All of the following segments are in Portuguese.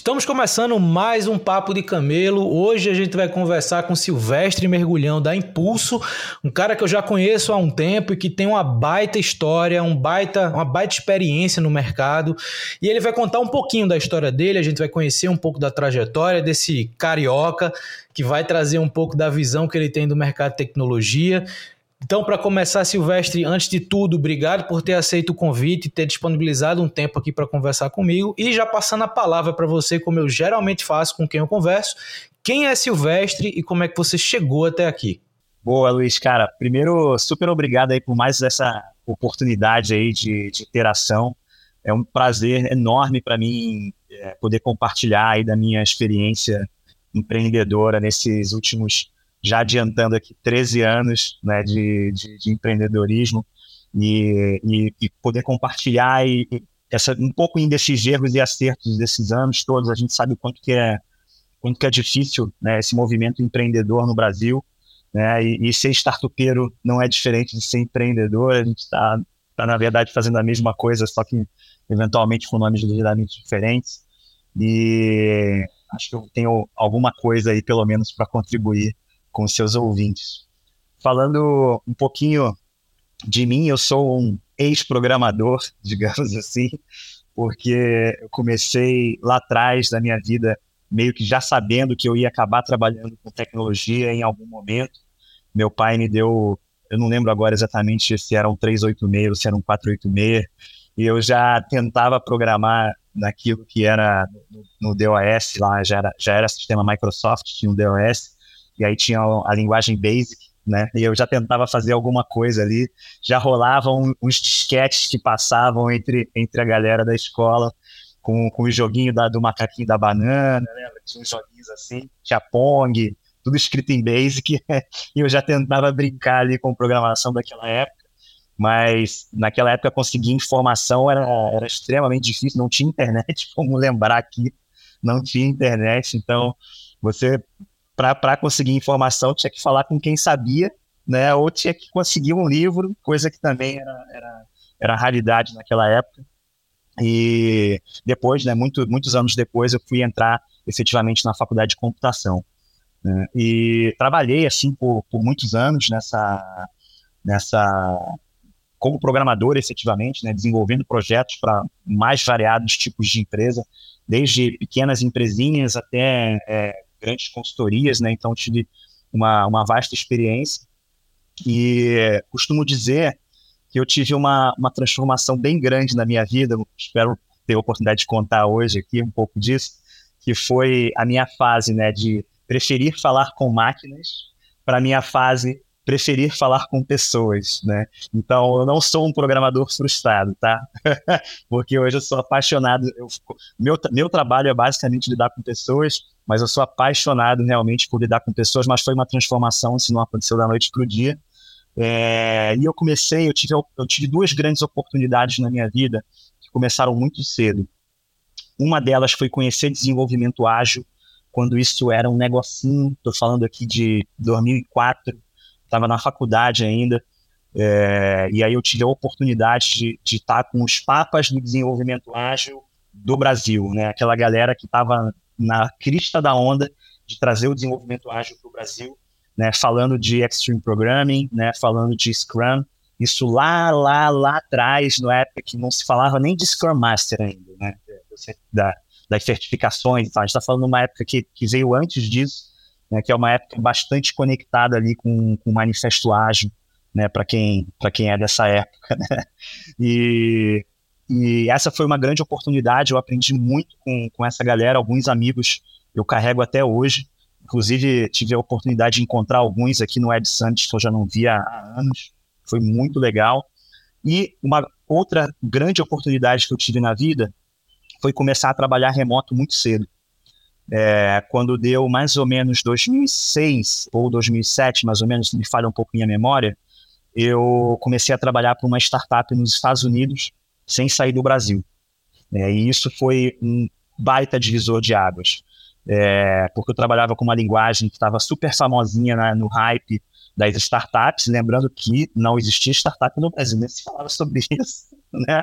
Estamos começando mais um Papo de Camelo. Hoje a gente vai conversar com Silvestre Mergulhão da Impulso, um cara que eu já conheço há um tempo e que tem uma baita história, um baita, uma baita experiência no mercado. E ele vai contar um pouquinho da história dele, a gente vai conhecer um pouco da trajetória desse carioca que vai trazer um pouco da visão que ele tem do mercado de tecnologia. Então, para começar, Silvestre, antes de tudo, obrigado por ter aceito o convite ter disponibilizado um tempo aqui para conversar comigo. E já passando a palavra para você, como eu geralmente faço com quem eu converso, quem é Silvestre e como é que você chegou até aqui? Boa, Luiz. Cara, primeiro, super obrigado aí por mais essa oportunidade aí de, de interação. É um prazer enorme para mim é, poder compartilhar aí da minha experiência empreendedora nesses últimos já adiantando aqui 13 anos né, de, de, de empreendedorismo e, e, e, poder compartilhar e, e, essa, um pouco desses erros e acertos desses anos todos. A gente sabe o quanto que é, quanto que é difícil né, esse movimento empreendedor no Brasil. Né, e, e ser startupeiro não é diferente de ser empreendedor. A gente está, tá, na verdade, fazendo a mesma coisa, só que eventualmente com nomes ligeiramente diferentes. E acho que eu tenho alguma coisa aí, pelo menos, para contribuir com seus ouvintes. Falando um pouquinho de mim, eu sou um ex-programador, digamos assim, porque eu comecei lá atrás da minha vida meio que já sabendo que eu ia acabar trabalhando com tecnologia em algum momento. Meu pai me deu, eu não lembro agora exatamente se era um 386 ou se era um 486, e eu já tentava programar naquilo que era no, no DOS lá, já era, já era sistema Microsoft, tinha um DOS, e aí tinha a linguagem Basic, né? E eu já tentava fazer alguma coisa ali, já rolavam uns disquetes que passavam entre, entre a galera da escola com, com o joguinho da, do macaquinho da banana, né? Tinha uns joguinhos assim, tinha Pong, tudo escrito em Basic, e eu já tentava brincar ali com programação daquela época, mas naquela época conseguir informação era, era extremamente difícil, não tinha internet, como lembrar aqui, não tinha internet, então você para conseguir informação tinha que falar com quem sabia, né? Ou tinha que conseguir um livro, coisa que também era, era, era raridade naquela época. E depois, né, muito, muitos anos depois, eu fui entrar efetivamente na faculdade de computação. Né? E trabalhei assim por, por muitos anos nessa, nessa como programador efetivamente, né, desenvolvendo projetos para mais variados tipos de empresa, desde pequenas empresinhas até é, grandes consultorias, né? Então tive uma, uma vasta experiência e costumo dizer que eu tive uma, uma transformação bem grande na minha vida. Espero ter a oportunidade de contar hoje aqui um pouco disso, que foi a minha fase, né, de preferir falar com máquinas para a minha fase preferir falar com pessoas, né? Então, eu não sou um programador frustrado, tá? Porque hoje eu sou apaixonado. Eu, meu, meu trabalho é basicamente lidar com pessoas, mas eu sou apaixonado realmente por lidar com pessoas. Mas foi uma transformação, se não aconteceu da noite para o dia. É, e eu comecei, eu tive, eu tive duas grandes oportunidades na minha vida que começaram muito cedo. Uma delas foi conhecer desenvolvimento ágil, quando isso era um negocinho. Estou falando aqui de 2004 estava na faculdade ainda, é, e aí eu tive a oportunidade de, de estar com os papas do desenvolvimento ágil do Brasil, né? Aquela galera que estava na crista da onda de trazer o desenvolvimento ágil para o Brasil, né? Falando de Extreme Programming, né? Falando de Scrum, isso lá, lá, lá atrás, no época que não se falava nem de Scrum Master ainda, né? Da, das certificações. A gente está falando de uma época que, que veio antes disso, né, que é uma época bastante conectada ali com, com o Manifesto Ágil, né, para quem, quem é dessa época. Né? E, e essa foi uma grande oportunidade, eu aprendi muito com, com essa galera, alguns amigos eu carrego até hoje. Inclusive, tive a oportunidade de encontrar alguns aqui no Web Summit que eu já não via há anos. Foi muito legal. E uma outra grande oportunidade que eu tive na vida foi começar a trabalhar remoto muito cedo. É, quando deu mais ou menos 2006 ou 2007, mais ou menos, me falha um pouco minha memória, eu comecei a trabalhar para uma startup nos Estados Unidos sem sair do Brasil. É, e isso foi um baita divisor de águas, é, porque eu trabalhava com uma linguagem que estava super famosinha né, no hype das startups, lembrando que não existia startup no Brasil, nem se falava sobre isso, né?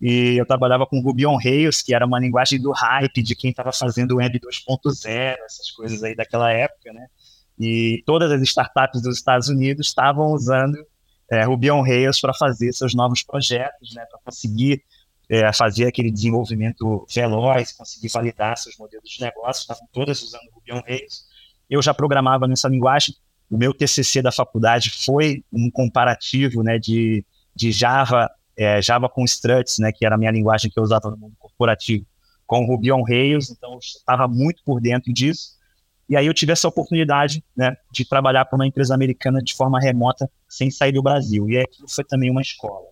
E eu trabalhava com Ruby on Rails, que era uma linguagem do hype, de quem estava fazendo Web 2.0, essas coisas aí daquela época, né? E todas as startups dos Estados Unidos estavam usando é, Ruby on Rails para fazer seus novos projetos, né? Para conseguir é, fazer aquele desenvolvimento veloz, conseguir validar seus modelos de negócio, estavam todas usando Ruby on Rails. Eu já programava nessa linguagem, o meu TCC da faculdade foi um comparativo né, de, de Java, é, Java com struts, né, que era a minha linguagem que eu usava no mundo corporativo, com Ruby on Rails, então eu estava muito por dentro disso. E aí eu tive essa oportunidade né, de trabalhar para uma empresa americana de forma remota, sem sair do Brasil. E aquilo foi também uma escola,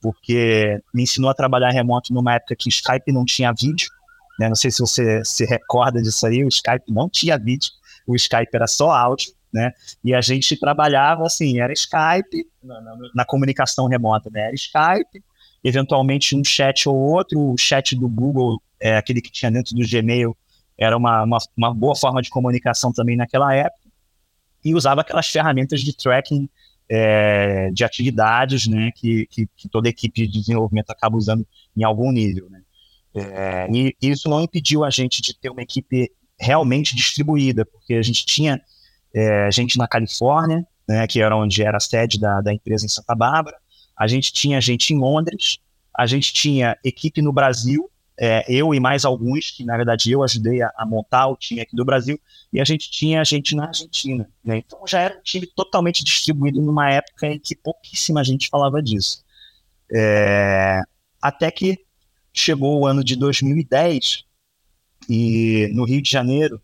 porque me ensinou a trabalhar remoto numa época que Skype não tinha vídeo. Né, não sei se você se recorda disso aí, o Skype não tinha vídeo, o Skype era só áudio né? E a gente trabalhava assim, era Skype, na, na, na, comunicação remota, né? Era Skype, eventualmente um chat ou outro, o chat do Google, é, aquele que tinha dentro do Gmail, era uma, uma, uma boa forma de comunicação também naquela época, e usava aquelas ferramentas de tracking é, de atividades, né, que, que, que, toda equipe de desenvolvimento acaba usando em algum nível, né. É, e isso não impediu a gente de ter uma equipe realmente distribuída, porque a gente tinha é, gente na Califórnia, né, que era onde era a sede da, da empresa em Santa Bárbara, a gente tinha gente em Londres, a gente tinha equipe no Brasil, é, eu e mais alguns, que na verdade eu ajudei a, a, montar o time aqui do Brasil, e a gente tinha gente na Argentina. Né? Então já era um time totalmente distribuído numa época em que pouquíssima gente falava disso. É, até que chegou o ano de 2010, e no Rio de Janeiro,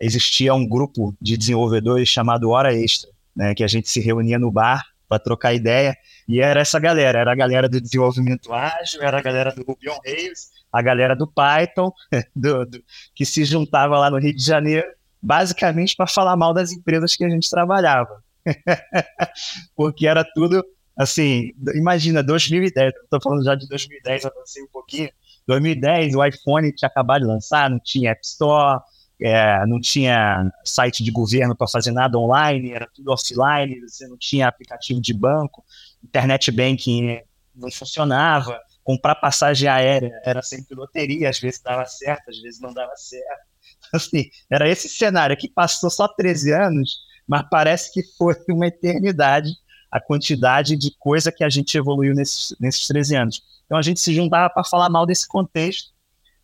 existia um grupo de desenvolvedores chamado Hora Extra, né, que a gente se reunia no bar para trocar ideia, e era essa galera, era a galera do desenvolvimento ágil, era a galera do Ruby on Rails, a galera do Python, do, do, que se juntava lá no Rio de Janeiro, basicamente para falar mal das empresas que a gente trabalhava. Porque era tudo, assim, imagina, 2010, estou falando já de 2010, avancei um pouquinho, 2010 o iPhone tinha acabado de lançar, não tinha App Store, é, não tinha site de governo para fazer nada online, era tudo offline, você não tinha aplicativo de banco, internet banking não funcionava, comprar passagem aérea era sempre loteria, às vezes dava certo, às vezes não dava certo. Assim, era esse cenário que passou só 13 anos, mas parece que foi uma eternidade a quantidade de coisa que a gente evoluiu nesses, nesses 13 anos. Então a gente se juntava para falar mal desse contexto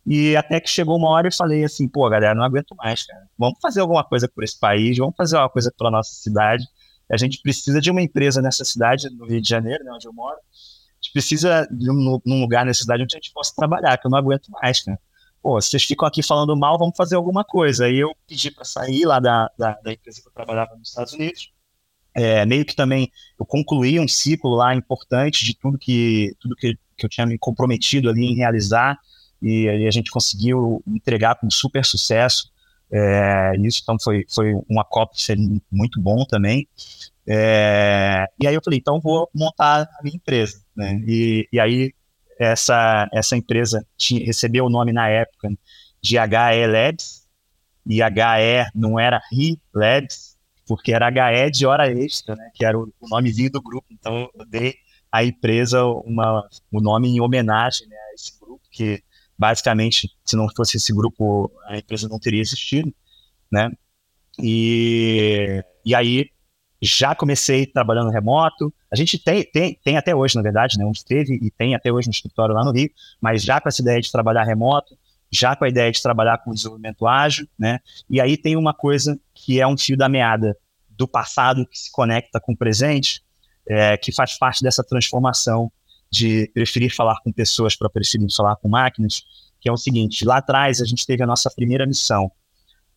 e até que chegou uma hora e falei assim, pô, galera, não aguento mais, cara. Vamos fazer alguma coisa por esse país, vamos fazer alguma coisa pela nossa cidade. A gente precisa de uma empresa nessa cidade, no Rio de Janeiro, né, onde eu moro. A gente precisa de um, lugar nessa cidade onde a gente possa trabalhar, que eu não aguento mais, cara. Pô, vocês ficam aqui falando mal, vamos fazer alguma coisa. Aí eu pedi para sair lá da, da, da, empresa que eu trabalhava nos Estados Unidos. É, meio que também eu concluí um ciclo lá importante de tudo que, tudo que, que eu tinha me comprometido ali em realizar e, a gente conseguiu entregar com super sucesso. É, isso então foi, foi um acopse muito bom também. É, e aí eu falei, então vou montar a minha empresa. Né? E, e aí essa, essa empresa tinha, recebeu o nome na época de HE Labs, e HE não era RI Labs, porque era HE de hora extra, né? que era o, o nomezinho do grupo. Então eu dei à empresa uma, o nome em homenagem né, a esse grupo, que basicamente, se não fosse esse grupo, a empresa não teria existido, né? E, e aí já comecei trabalhando remoto. A gente tem, tem, tem até hoje, na verdade, né? Onde teve e tem até hoje no escritório lá no Rio, mas já com essa ideia de trabalhar remoto, já com a ideia de trabalhar com desenvolvimento ágil, né? E aí tem uma coisa que é um fio da meada do passado que se conecta com o presente, é, que faz parte dessa transformação de preferir falar com pessoas para preferir falar com máquinas, que é o seguinte: lá atrás a gente teve a nossa primeira missão,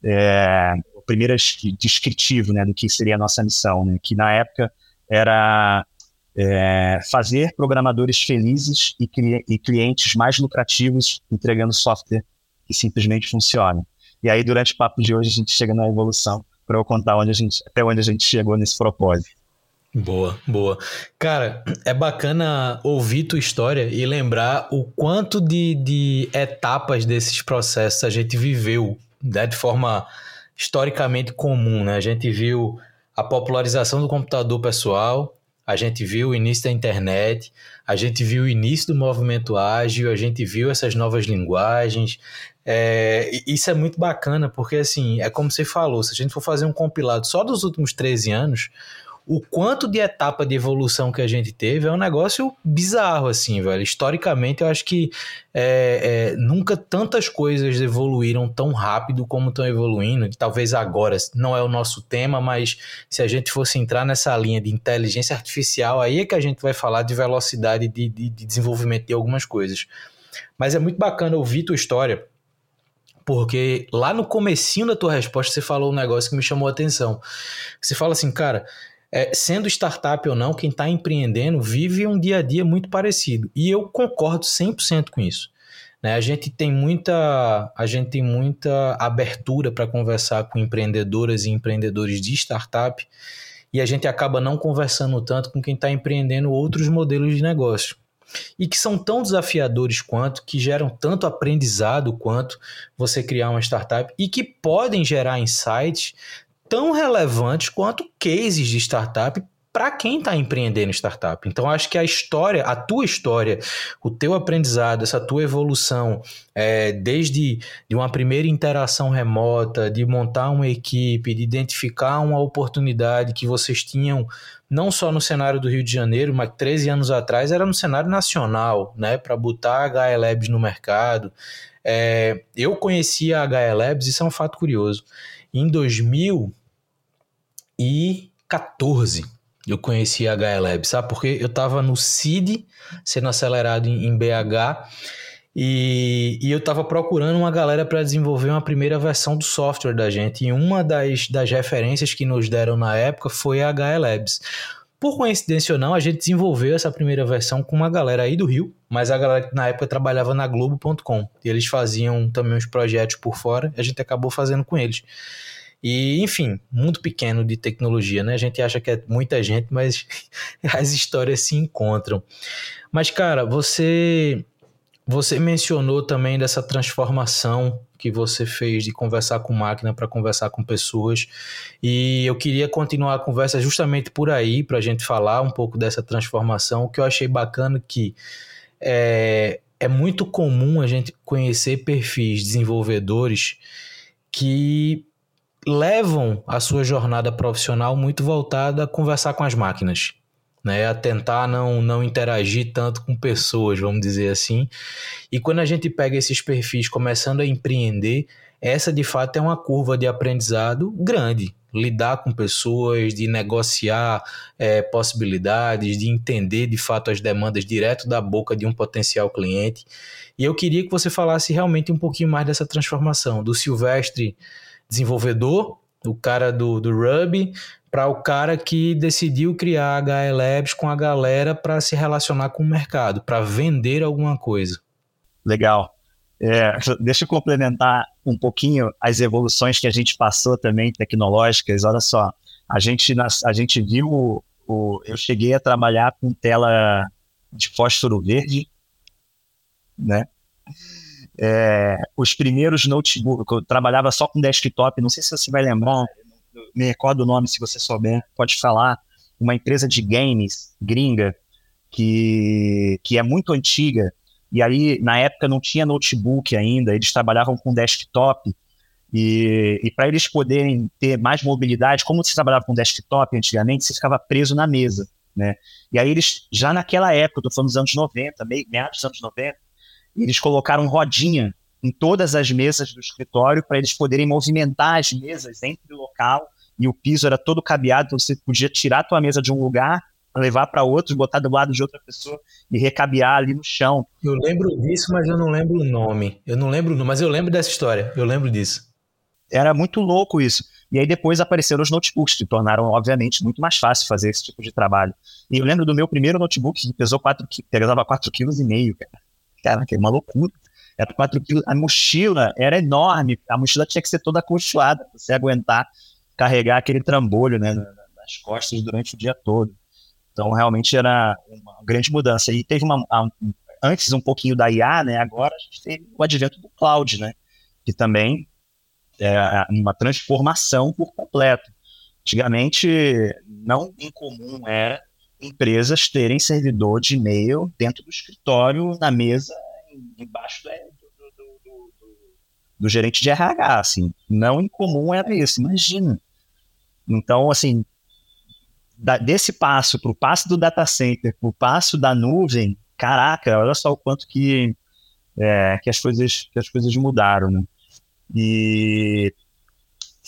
é, o primeiro descritivo né, do que seria a nossa missão, né, que na época era é, fazer programadores felizes e, e, clientes mais lucrativos entregando software que simplesmente funciona. E aí, durante o papo de hoje, a gente chega na evolução para eu contar onde a gente, até onde a gente chegou nesse propósito. Boa, boa. Cara, é bacana ouvir tua história e lembrar o quanto de, de etapas desses processos a gente viveu né, de forma historicamente comum. Né? A gente viu a popularização do computador pessoal, a gente viu o início da internet, a gente viu o início do movimento ágil, a gente viu essas novas linguagens. É, isso é muito bacana, porque assim, é como você falou, se a gente for fazer um compilado só dos últimos 13 anos, o quanto de etapa de evolução que a gente teve é um negócio bizarro, assim, velho. Historicamente, eu acho que é, é, nunca tantas coisas evoluíram tão rápido como estão evoluindo. Talvez agora não é o nosso tema, mas se a gente fosse entrar nessa linha de inteligência artificial, aí é que a gente vai falar de velocidade de, de, de desenvolvimento de algumas coisas. Mas é muito bacana ouvir tua história, porque lá no comecinho da tua resposta você falou um negócio que me chamou a atenção. Você fala assim, cara, é, sendo startup ou não, quem está empreendendo vive um dia a dia muito parecido. E eu concordo 100% com isso. Né? A gente tem muita, a gente tem muita abertura para conversar com empreendedoras e empreendedores de startup e a gente acaba não conversando tanto com quem está empreendendo outros modelos de negócio. E que são tão desafiadores quanto, que geram tanto aprendizado quanto você criar uma startup e que podem gerar insights tão relevantes quanto cases de startup para quem está empreendendo startup. Então, acho que a história, a tua história, o teu aprendizado, essa tua evolução, é, desde de uma primeira interação remota, de montar uma equipe, de identificar uma oportunidade que vocês tinham não só no cenário do Rio de Janeiro, mas 13 anos atrás era no cenário nacional, né, para botar a HL Labs no mercado. É, eu conheci a HL Labs, isso é um fato curioso em 2014, eu conheci a HLab, sabe? Porque eu estava no CID, sendo acelerado em, em BH, e, e, eu estava procurando uma galera para desenvolver uma primeira versão do software da gente. E uma das, das referências que nos deram na época foi a HLabs. Por coincidência ou não, a gente desenvolveu essa primeira versão com uma galera aí do Rio, mas a galera que na época trabalhava na Globo.com. E eles faziam também uns projetos por fora, a gente acabou fazendo com eles. E, enfim, mundo pequeno de tecnologia, né? A gente acha que é muita gente, mas as histórias se encontram. Mas, cara, você você mencionou também dessa transformação que você fez de conversar com máquina para conversar com pessoas. E eu queria continuar a conversa justamente por aí, para a gente falar um pouco dessa transformação. O que eu achei bacana que é, é muito comum a gente conhecer perfis desenvolvedores que levam a sua jornada profissional muito voltada a conversar com as máquinas, né? A tentar não, não interagir tanto com pessoas, vamos dizer assim. E quando a gente pega esses perfis começando a empreender, essa de fato é uma curva de aprendizado grande. Lidar com pessoas, de negociar é, possibilidades, de entender de fato as demandas direto da boca de um potencial cliente. E eu queria que você falasse realmente um pouquinho mais dessa transformação do Silvestre desenvolvedor, o cara do, do Ruby, para o cara que decidiu criar a HE Labs com a galera para se relacionar com o mercado, para vender alguma coisa. Legal. É, deixa eu complementar um pouquinho as evoluções que a gente passou também tecnológicas. Olha só, a gente, a gente viu, o, o, eu cheguei a trabalhar com tela de fósforo verde, né? É, os primeiros notebooks, eu trabalhava só com desktop, não sei se você vai lembrar, me recordo o nome se você souber, pode falar, uma empresa de games gringa que, que é muito antiga, e aí na época não tinha notebook ainda, eles trabalhavam com desktop, e, e para eles poderem ter mais mobilidade, como você trabalhava com desktop antigamente, você ficava preso na mesa, né? E aí eles, já naquela época, estou falando dos anos 90, meados dos anos 90, eles colocaram rodinha em todas as mesas do escritório para eles poderem movimentar as mesas entre o local e o piso era todo cabeado, então você podia tirar a tua mesa de um lugar levar para outros, botar do lado de outra pessoa e recabear ali no chão. Eu lembro disso, mas eu não lembro o nome. Eu não lembro, mas eu lembro dessa história. Eu lembro disso. Era muito louco isso. E aí depois apareceram os notebooks, que tornaram, obviamente, muito mais fácil fazer esse tipo de trabalho. E eu lembro do meu primeiro notebook, que pesou 4 pesava 4,5 kg, cara. Caraca, é uma loucura. Era 4 quilos. A mochila era enorme. A mochila tinha que ser toda acolchoada para você aguentar carregar aquele trambolho né, nas costas durante o dia todo. Então, realmente era uma grande mudança. E teve uma. Antes um pouquinho da IA, né? Agora a gente teve o advento do cloud, né? Que também é uma transformação por completo. Antigamente, não incomum era empresas terem servidor de e-mail dentro do escritório, na mesa, embaixo do, do, do, do, gerente de RH, assim. Não incomum era isso, imagina. Então, assim, da, desse passo para o passo do data center, para o passo da nuvem, caraca, olha só o quanto que, é, que, as, coisas, que as coisas mudaram, né? E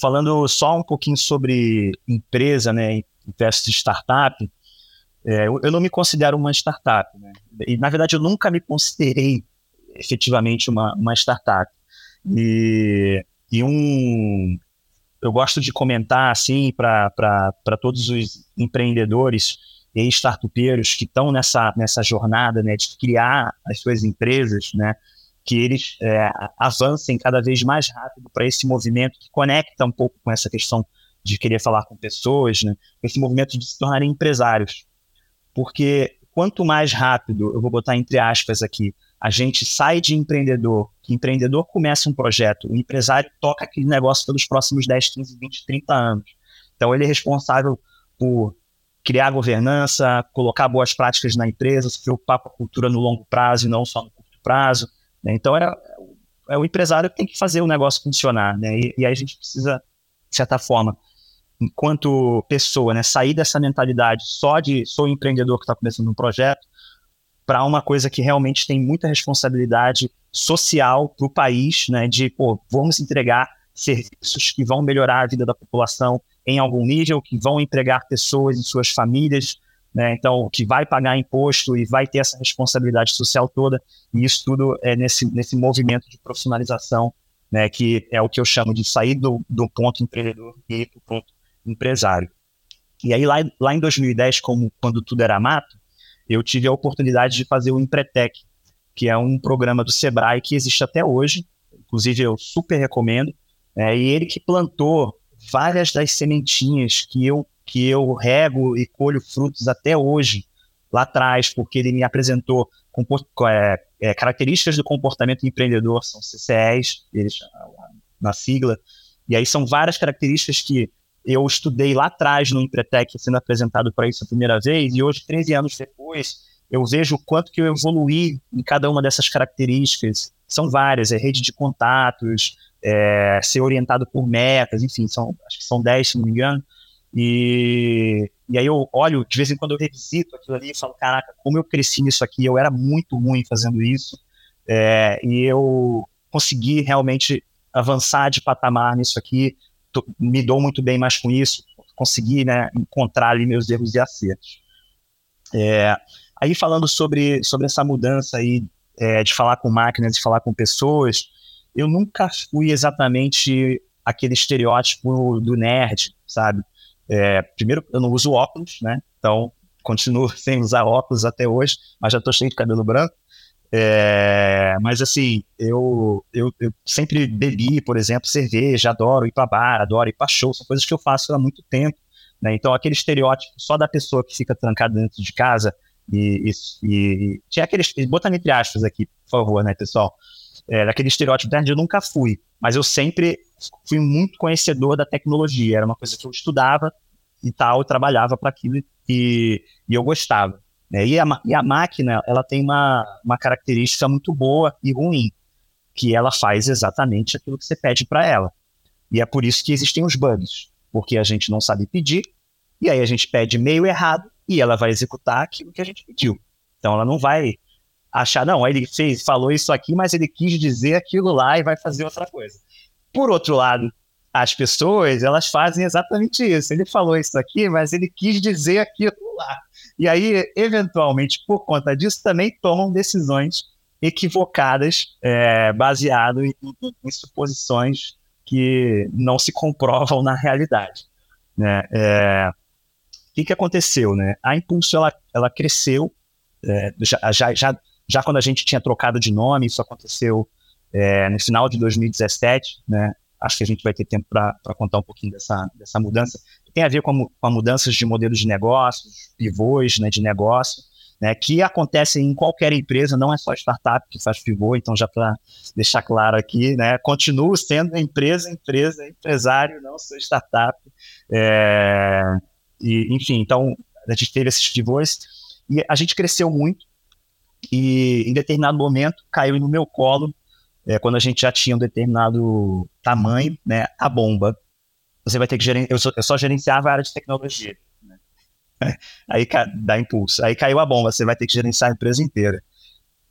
falando só um pouquinho sobre empresa, né, versus startup, é, eu, eu, não me considero uma startup, né? E, na verdade, eu nunca me considerei efetivamente uma, uma startup. E, e um, eu gosto de comentar assim para todos os empreendedores e startupeiros que estão nessa, nessa jornada né, de criar as suas empresas, né, que eles é, avancem cada vez mais rápido para esse movimento que conecta um pouco com essa questão de querer falar com pessoas, né, esse movimento de se tornarem empresários. Porque quanto mais rápido, eu vou botar entre aspas aqui, a gente sai de empreendedor, que empreendedor começa um projeto, o empresário toca aquele negócio pelos próximos 10, 15, 20, 30 anos. Então, ele é responsável por criar governança, colocar boas práticas na empresa, se preocupar com a cultura no longo prazo e não só no curto prazo. Né? Então, é, é, o empresário que tem que fazer o negócio funcionar. Né? E, e aí a gente precisa, de certa forma, enquanto pessoa, né, sair dessa mentalidade só de sou empreendedor que está começando um projeto para uma coisa que realmente tem muita responsabilidade social para o país, né, de, pô, vamos entregar serviços que vão melhorar a vida da população em algum nível, que vão empregar pessoas e suas famílias, né, então, que vai pagar imposto e vai ter essa responsabilidade social toda, e isso tudo é nesse, nesse movimento de profissionalização, né, que é o que eu chamo de sair do, do ponto empreendedor e ir para o ponto empresário. E aí, lá, lá em 2010, como, quando tudo era mato, eu tive a oportunidade de fazer o Empretec, que é um programa do Sebrae que existe até hoje, inclusive eu super recomendo, é, e ele que plantou várias das sementinhas que eu, que eu rego e colho frutos até hoje, lá atrás, porque ele me apresentou é, é, características do comportamento empreendedor, são CCEs, eles, na sigla, e aí são várias características que eu estudei lá atrás no Empretec, sendo apresentado para isso a primeira vez, e hoje, 13 anos depois, eu vejo o quanto que eu evoluí em cada uma dessas características. São várias, é rede de contatos, é, ser orientado por metas, enfim, são, acho que são 10, se não me engano. E, e aí eu olho, de vez em quando eu revisito aquilo ali e falo, caraca, como eu cresci nisso aqui, eu era muito ruim fazendo isso, é, e eu consegui realmente avançar de patamar nisso aqui, tô, me dou muito bem mais com isso, consegui né, encontrar ali meus erros e acertos. É, aí falando sobre, sobre essa mudança aí é, de falar com máquinas, de falar com pessoas, eu nunca fui exatamente aquele estereótipo do nerd, sabe? É, primeiro, eu não uso óculos, né? Então, continuo sem usar óculos até hoje, mas já estou cheio de cabelo branco. É, mas assim, eu, eu, eu, sempre bebi, por exemplo, cerveja, adoro ir para bar, adoro ir para show, são coisas que eu faço há muito tempo. Né? Então, aquele estereótipo só da pessoa que fica trancada dentro de casa e, e, e tinha aqueles, botando entre aspas aqui, por favor, né, pessoal? É, daquele estereótipo nerd eu nunca fui, mas eu sempre fui muito conhecedor da tecnologia, era uma coisa que eu estudava e tal, eu trabalhava para aquilo e, e eu gostava. Né? E, a, e a máquina ela tem uma, uma característica muito boa e ruim, que ela faz exatamente aquilo que você pede para ela. E é por isso que existem os bugs, porque a gente não sabe pedir, e aí a gente pede meio errado e ela vai executar aquilo que a gente pediu. Então ela não vai achar, não, ele fez, falou isso aqui, mas ele quis dizer aquilo lá e vai fazer outra coisa. Por outro lado, as pessoas, elas fazem exatamente isso. Ele falou isso aqui, mas ele quis dizer aquilo lá. E aí, eventualmente, por conta disso, também tomam decisões equivocadas, é, baseado em, em, suposições que não se comprovam na realidade. Né? É, o que, que aconteceu? Né? A Impulso ela, ela cresceu, é, já, já, já, já quando a gente tinha trocado de nome, isso aconteceu é, no final de 2017, né? Acho que a gente vai ter tempo para contar um pouquinho dessa, dessa mudança. Tem a ver com, com mudanças de modelos de negócios, pivôs né, de negócio, né, que acontecem em qualquer empresa, não é só startup que faz pivô, então já para deixar claro aqui, né, continuo sendo empresa, empresa, empresário, não sou startup. É, e, enfim, então a gente teve esses pivôs e a gente cresceu muito e em determinado momento caiu no meu colo é, quando a gente já tinha um determinado tamanho, né, a bomba. Você vai ter que gerenciar. Eu, eu, só gerenciava a área de tecnologia. Né? Aí dá impulso. Aí caiu a bomba, você vai ter que gerenciar a empresa inteira.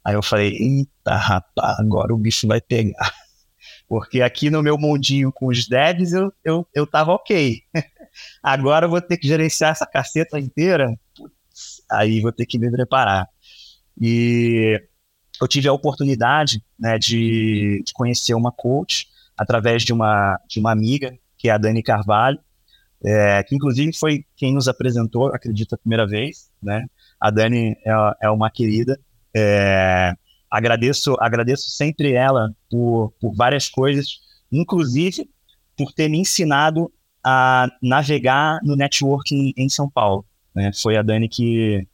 Aí eu falei, eita, rapaz, agora o bicho vai pegar. Porque aqui no meu mundinho com os devs eu, eu, eu tava ok. Agora eu vou ter que gerenciar essa caceta inteira. Putz, aí vou ter que me preparar. E eu tive a oportunidade né, de, de, conhecer uma coach através de uma, de uma amiga, que é a Dani Carvalho, é, que inclusive foi quem nos apresentou, acredito, a primeira vez. Né? A Dani é, é uma querida. É, agradeço, agradeço sempre ela por, por várias coisas, inclusive por ter me ensinado a navegar no networking em São Paulo. Né? Foi a Dani que,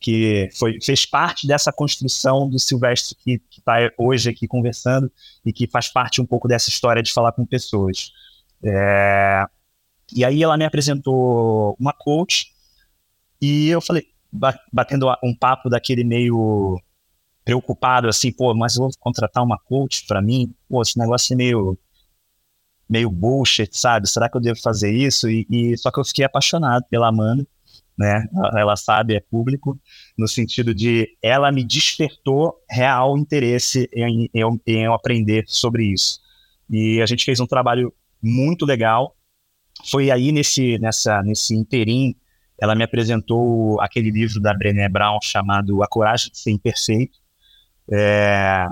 que foi, fez parte dessa construção do Silvestre que está hoje aqui conversando e que faz parte um pouco dessa história de falar com pessoas. É, e aí ela me apresentou uma coach e eu falei, batendo um papo daquele meio preocupado, assim, pô, mas eu vou contratar uma coach para mim? Pô, esse negócio é meio meio bullshit, sabe? Será que eu devo fazer isso? E, e só que eu fiquei apaixonado pela Amanda né? Ela sabe, é público, no sentido de ela me despertou real interesse em, em, em eu aprender sobre isso. E a gente fez um trabalho muito legal. Foi aí nesse, nessa, nesse interim, ela me apresentou aquele livro da Brené Brown chamado A Coragem de Ser Imperfeito. É,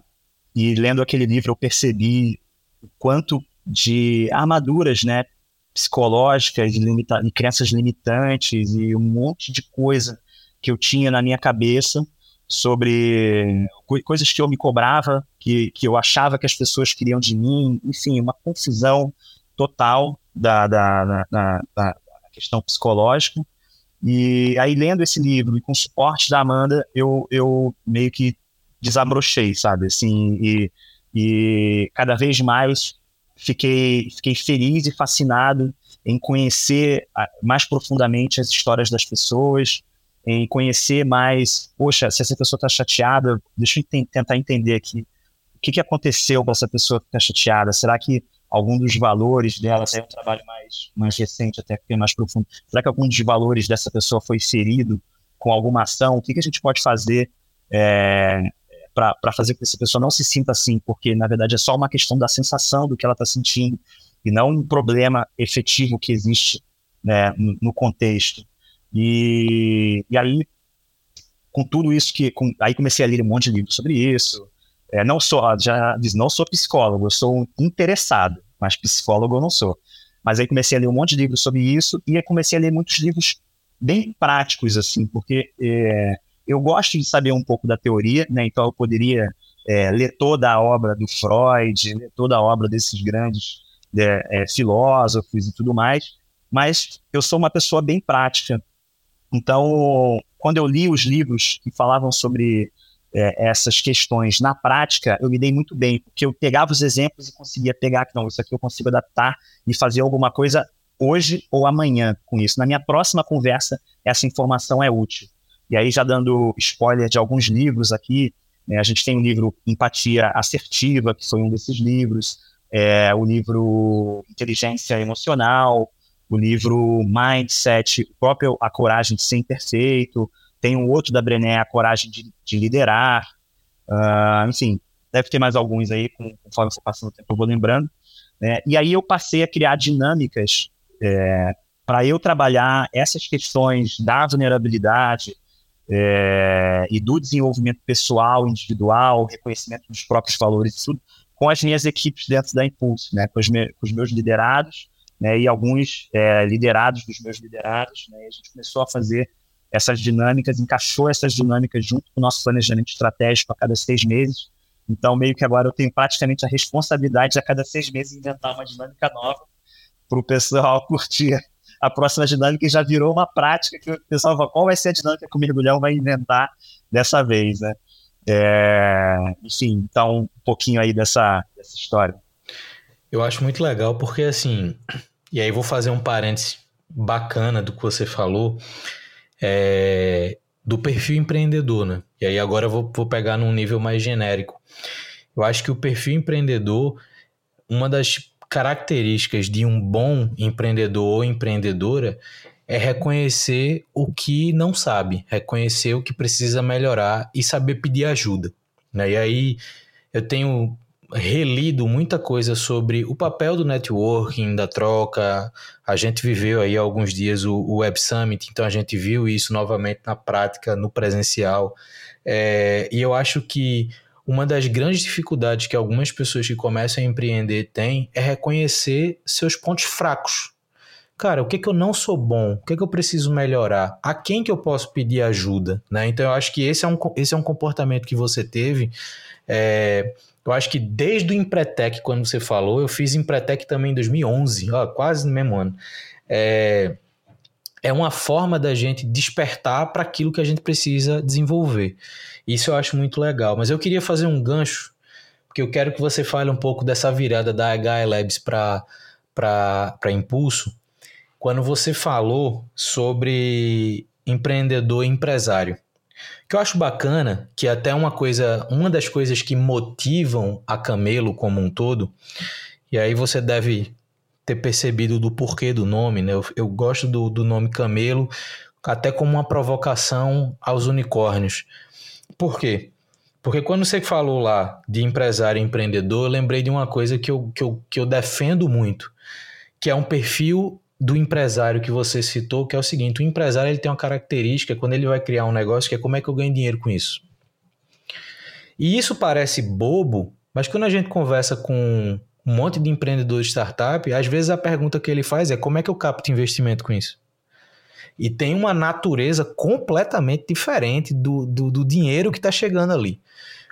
e lendo aquele livro eu percebi o quanto de armaduras, né, psicológicas, limita e crenças limitantes e um monte de coisa que eu tinha na minha cabeça sobre co coisas que eu me cobrava, que, que eu achava que as pessoas queriam de mim, enfim, uma confusão total da, da, da, da, da questão psicológica. E aí, lendo esse livro e com o suporte da Amanda, eu, eu meio que desabrochei, sabe? Assim, e, e cada vez mais fiquei, fiquei feliz e fascinado em conhecer ah, mais profundamente as histórias das pessoas, em conhecer mais, poxa, se essa pessoa está chateada, deixa eu tentar entender aqui o que, que aconteceu com essa pessoa que está chateada. Será que algum dos valores dela, é um trabalho mais, mais recente, até que é mais profundo, será que algum dos valores dessa pessoa foi ferido com alguma ação? O que, que a gente pode fazer é, para fazer com que essa pessoa não se sinta assim, porque na verdade é só uma questão da sensação do que ela está sentindo e não um problema efetivo que existe né, no, no, contexto. E, e aí, com tudo isso que. Com, aí comecei a ler um monte de livros sobre isso. É, não sou, já diz, não sou psicólogo, eu sou interessado, mas psicólogo eu não sou. Mas aí comecei a ler um monte de livros sobre isso e comecei a ler muitos livros bem práticos, assim, porque é, eu gosto de saber um pouco da teoria, né? Então eu poderia é, ler toda a obra do Freud, ler toda a obra desses grandes é, é, filósofos e tudo mais, mas eu sou uma pessoa bem prática. Então, quando eu li os livros que falavam sobre é, essas questões na prática, eu me dei muito bem, porque eu pegava os exemplos e conseguia pegar que não, isso aqui eu consigo adaptar e fazer alguma coisa hoje ou amanhã com isso. Na minha próxima conversa, essa informação é útil. E aí, já dando spoiler de alguns livros aqui, né, a gente tem o livro Empatia Assertiva, que foi um desses livros, é, o livro Inteligência Emocional, o livro Mindset, o próprio A Coragem de Ser Imperfeito, tem um outro da Brené, A Coragem de, de Liderar, uh, enfim, deve ter mais alguns aí, conforme for passando o tempo eu vou lembrando. Né? E aí eu passei a criar dinâmicas é, para eu trabalhar essas questões da vulnerabilidade, é, e do desenvolvimento pessoal, individual, reconhecimento dos próprios valores, tudo, com as minhas equipes dentro da Impulso, né, com, com os meus liderados, né, e alguns é, liderados dos meus liderados, né, a gente começou a fazer essas dinâmicas, encaixou essas dinâmicas junto com o nosso planejamento estratégico a cada seis meses. Então, meio que agora eu tenho praticamente a responsabilidade de a cada seis meses inventar uma dinâmica nova para o pessoal curtir a próxima dinâmica já virou uma prática que o pessoal fala, qual vai ser a dinâmica que o mergulhão vai inventar dessa vez, né? É, enfim, então um pouquinho aí dessa, dessa história. Eu acho muito legal porque assim, e aí vou fazer um parênteses bacana do que você falou, é, do perfil empreendedor, né? E aí agora eu vou, vou pegar num nível mais genérico. Eu acho que o perfil empreendedor, uma das características de um bom empreendedor ou empreendedora é reconhecer o que não sabe, reconhecer o que precisa melhorar e saber pedir ajuda. Né? E aí eu tenho relido muita coisa sobre o papel do networking, da troca. A gente viveu aí alguns dias o, o Web Summit, então a gente viu isso novamente na prática, no presencial. É, e eu acho que uma das grandes dificuldades que algumas pessoas que começam a empreender têm é reconhecer seus pontos fracos. Cara, o que, que eu não sou bom? O que, que eu preciso melhorar? A quem que eu posso pedir ajuda? Né? Então, eu acho que esse é um, esse é um comportamento que você teve. É, eu acho que desde o Empretec, quando você falou, eu fiz Empretec também em 2011, ó, quase no mesmo ano. É, é uma forma da gente despertar para aquilo que a gente precisa desenvolver. Isso eu acho muito legal. Mas eu queria fazer um gancho, porque eu quero que você fale um pouco dessa virada da HL Labs para Impulso. Quando você falou sobre empreendedor e empresário. que eu acho bacana, que até uma coisa, uma das coisas que motivam a Camelo como um todo, e aí você deve ter percebido do porquê do nome, né? Eu, eu gosto do, do nome Camelo, até como uma provocação aos unicórnios. Por quê? Porque quando você falou lá de empresário e empreendedor, eu lembrei de uma coisa que eu, que eu, que eu defendo muito, que é um perfil do empresário que você citou, que é o seguinte: o empresário ele tem uma característica quando ele vai criar um negócio, que é como é que eu ganho dinheiro com isso. E isso parece bobo, mas quando a gente conversa com um monte de empreendedores de startup, às vezes a pergunta que ele faz é como é que eu capto investimento com isso? E tem uma natureza completamente diferente do, do, do dinheiro que está chegando ali.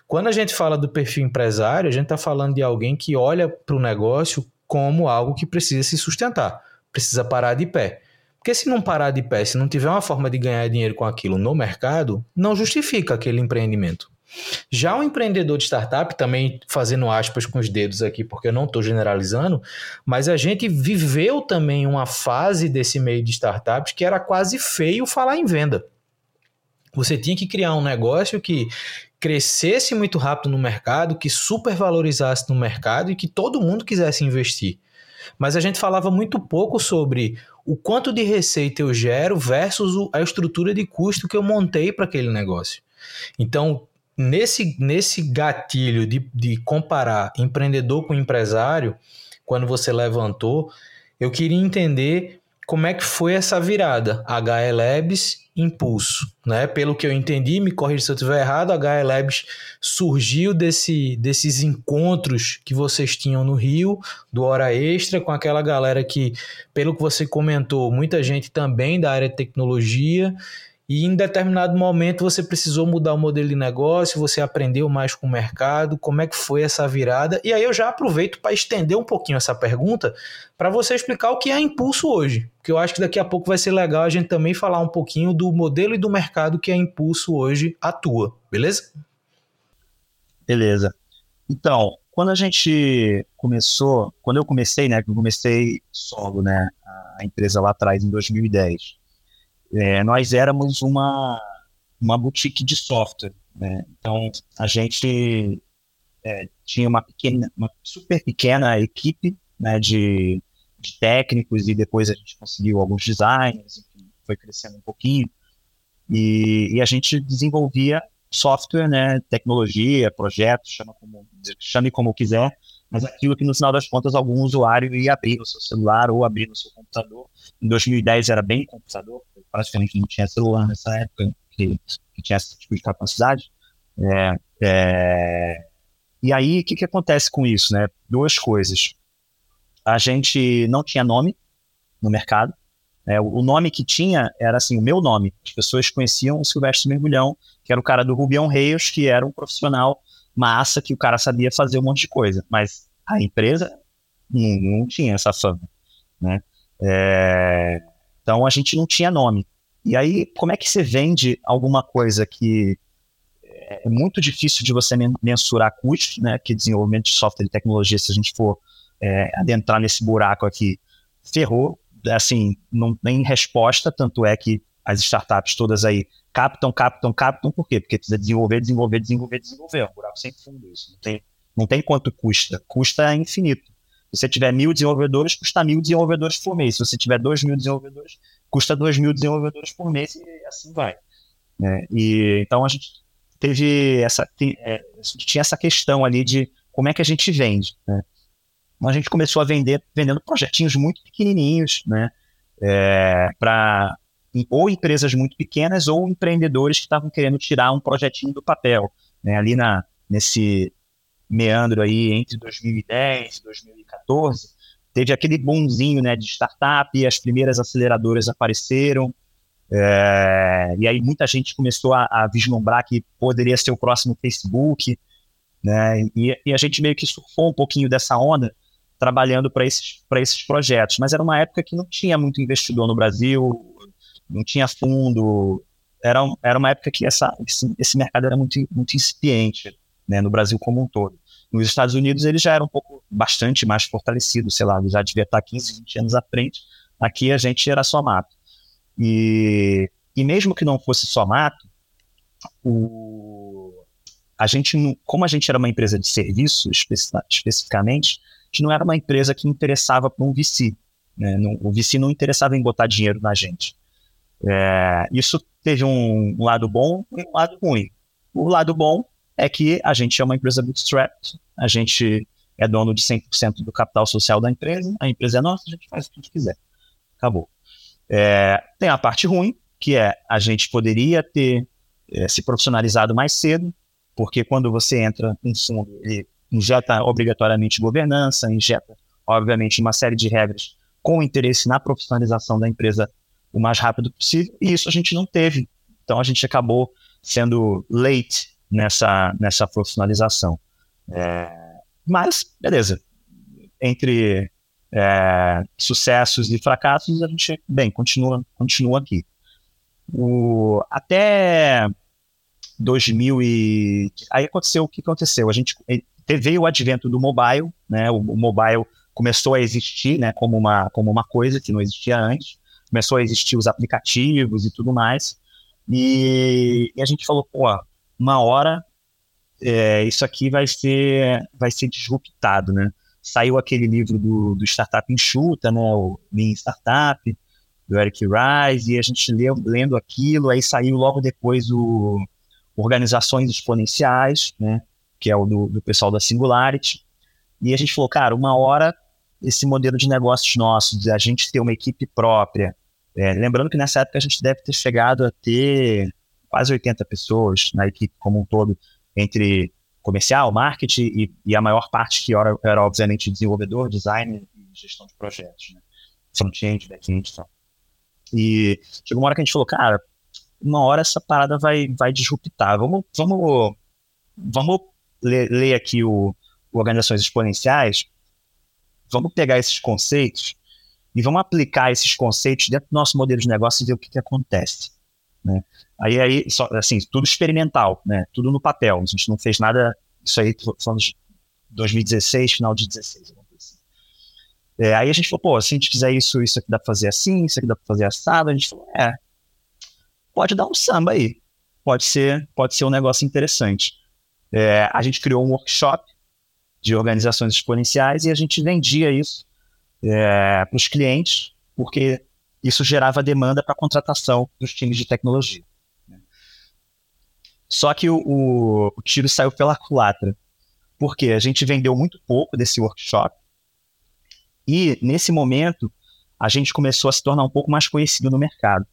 Quando a gente fala do perfil empresário, a gente está falando de alguém que olha para o negócio como algo que precisa se sustentar, precisa parar de pé. Porque se não parar de pé, se não tiver uma forma de ganhar dinheiro com aquilo no mercado, não justifica aquele empreendimento. Já o empreendedor de startup, também fazendo aspas com os dedos aqui, porque eu não estou generalizando, mas a gente viveu também uma fase desse meio de startups que era quase feio falar em venda. Você tinha que criar um negócio que crescesse muito rápido no mercado, que supervalorizasse no mercado e que todo mundo quisesse investir. Mas a gente falava muito pouco sobre o quanto de receita eu gero versus a estrutura de custo que eu montei para aquele negócio. Então, nesse, nesse gatilho de, de comparar empreendedor com empresário, quando você levantou, eu queria entender como é que foi essa virada HE Labs Impulso, né? Pelo que eu entendi, me corrija se eu estiver errado, a HE Labs surgiu desse, desses encontros que vocês tinham no Rio, do Hora Extra, com aquela galera que, pelo que você comentou, muita gente também da área de tecnologia, e em determinado momento você precisou mudar o modelo de negócio, você aprendeu mais com o mercado, como é que foi essa virada? E aí eu já aproveito para estender um pouquinho essa pergunta para você explicar o que é Impulso hoje, porque eu acho que daqui a pouco vai ser legal a gente também falar um pouquinho do modelo e do mercado que a Impulso hoje atua, beleza? Beleza. Então, quando a gente começou, quando eu comecei, né, eu comecei solo, né, a empresa lá atrás em 2010 é, nós éramos uma, uma boutique de software. Né? Então, a gente é, tinha uma pequena, uma super pequena equipe né, de, de, técnicos e depois a gente conseguiu alguns designers, foi crescendo um pouquinho. E, e, a gente desenvolvia software, né, tecnologia, projetos, chama como, chame como quiser, mas aquilo que no final das contas algum usuário ia abrir no seu celular ou abrir no seu computador. Em 2010 era bem computador, praticamente não tinha celular nessa época, que, que tinha esse tipo de capacidade. É, é, e aí, o que, que acontece com isso? Né? Duas coisas. A gente não tinha nome no mercado. É, o nome que tinha era assim, o meu nome. As pessoas conheciam o Silvestre Mergulhão, que era o cara do Rubião Reis, que era um profissional massa, que o cara sabia fazer um monte de coisa. Mas a empresa não, não tinha essa fama. Né? É, então a gente não tinha nome. E aí, como é que você vende alguma coisa que é muito difícil de você mensurar custo, né? Que desenvolvimento de software e tecnologia, se a gente for é, adentrar nesse buraco aqui, ferrou. Assim, não tem resposta, tanto é que as startups todas aí captam, captam, captam, por quê? Porque precisa desenvolver, desenvolver, desenvolver, desenvolver. É um buraco sem fundo isso. Não tem, não tem quanto custa. Custa infinito. Se você tiver mil desenvolvedores, custa mil desenvolvedores por mês. Se você tiver dois mil desenvolvedores, custa dois mil desenvolvedores por mês e assim vai. Né? E, então a gente teve essa, é, tinha essa questão ali de como é que a gente vende. Né? Então a gente começou a vender vendendo projetinhos muito pequenininhos, né? É, para ou empresas muito pequenas ou empreendedores que estavam querendo tirar um projetinho do papel, né? Ali na nesse meandro aí entre 2010 e 2014, teve aquele bonzinho né, de startup, as primeiras aceleradoras apareceram, é, e aí muita gente começou a, a, vislumbrar que poderia ser o próximo Facebook, né, e, e, a gente meio que surfou um pouquinho dessa onda, trabalhando para esses, esses projetos, mas era uma época que não tinha muito investidor no Brasil, não tinha fundo, era, era uma época que essa, esse, esse mercado era muito, muito incipiente, né, no Brasil como um todo. Nos Estados Unidos ele já era um pouco, bastante mais fortalecido, sei lá, já devia estar 15, 20 anos à frente. Aqui a gente era só mato. E, e mesmo que não fosse só mato, o, a gente, como a gente era uma empresa de serviço especificamente, a gente não era uma empresa que interessava para um VC. Né? Não, o VC não interessava em botar dinheiro na gente. É, isso teve um, um lado bom e um lado ruim. O lado bom é que a gente é uma empresa bootstrapped, a gente é dono de 100% do capital social da empresa, a empresa é nossa, a gente faz o que a gente quiser. Acabou. É, tem a parte ruim, que é a gente poderia ter é, se profissionalizado mais cedo, porque quando você entra em fundo, ele injeta obrigatoriamente governança, injeta, obviamente, uma série de regras com interesse na profissionalização da empresa o mais rápido possível, e isso a gente não teve. Então a gente acabou sendo late nessa, nessa profissionalização. É, mas, beleza, entre é, sucessos e fracassos, a gente, bem, continua, continua aqui. O, até 2000 e... Aí aconteceu o que aconteceu. A gente teve o advento do mobile, né? O, o, mobile começou a existir, né? Como uma, como uma coisa que não existia antes. Começou a existir os aplicativos e tudo mais. E, e a gente falou, pô, uma hora é, isso aqui vai ser, vai ser disruptado, né? Saiu aquele livro do, do Startup Enxuta, né? O Lean Startup, do Eric Rice, e a gente leu, lendo aquilo, aí saiu logo depois o Organizações Exponenciais, né? Que é o do, do pessoal da Singularity. E a gente falou, cara, uma hora esse modelo de negócios nossos, de a gente ter uma equipe própria. É, lembrando que nessa época a gente deve ter chegado a ter quase 80 pessoas na equipe como um todo, entre comercial, marketing e, e a maior parte que era, era, obviamente, desenvolvedor, design e gestão de projetos, né? front-end, back-end e tal. E chegou uma hora que a gente falou, cara, uma hora essa parada vai, vai disruptar. Vamos, vamos, vamos ler, ler aqui o, o Organizações Exponenciais, vamos pegar esses conceitos e vamos aplicar esses conceitos dentro do nosso modelo de negócio e ver o que, que acontece. Né? Aí, aí só, assim, tudo experimental, né? Tudo no papel. A gente não fez nada. Isso aí, de 2016, final de 16. Assim. É, aí a gente falou, pô, se a gente fizer isso, isso aqui dá pra fazer assim, isso aqui dá pra fazer assado. A gente falou, é, pode dar um samba aí. Pode ser, pode ser um negócio interessante. É, a gente criou um workshop de organizações exponenciais e a gente vendia isso é, para os clientes, porque isso gerava demanda para a contratação dos times de tecnologia. Só que o, o, tiro saiu pela culatra, porque a gente vendeu muito pouco desse workshop e, nesse momento, a gente começou a se tornar um pouco mais conhecido no mercado.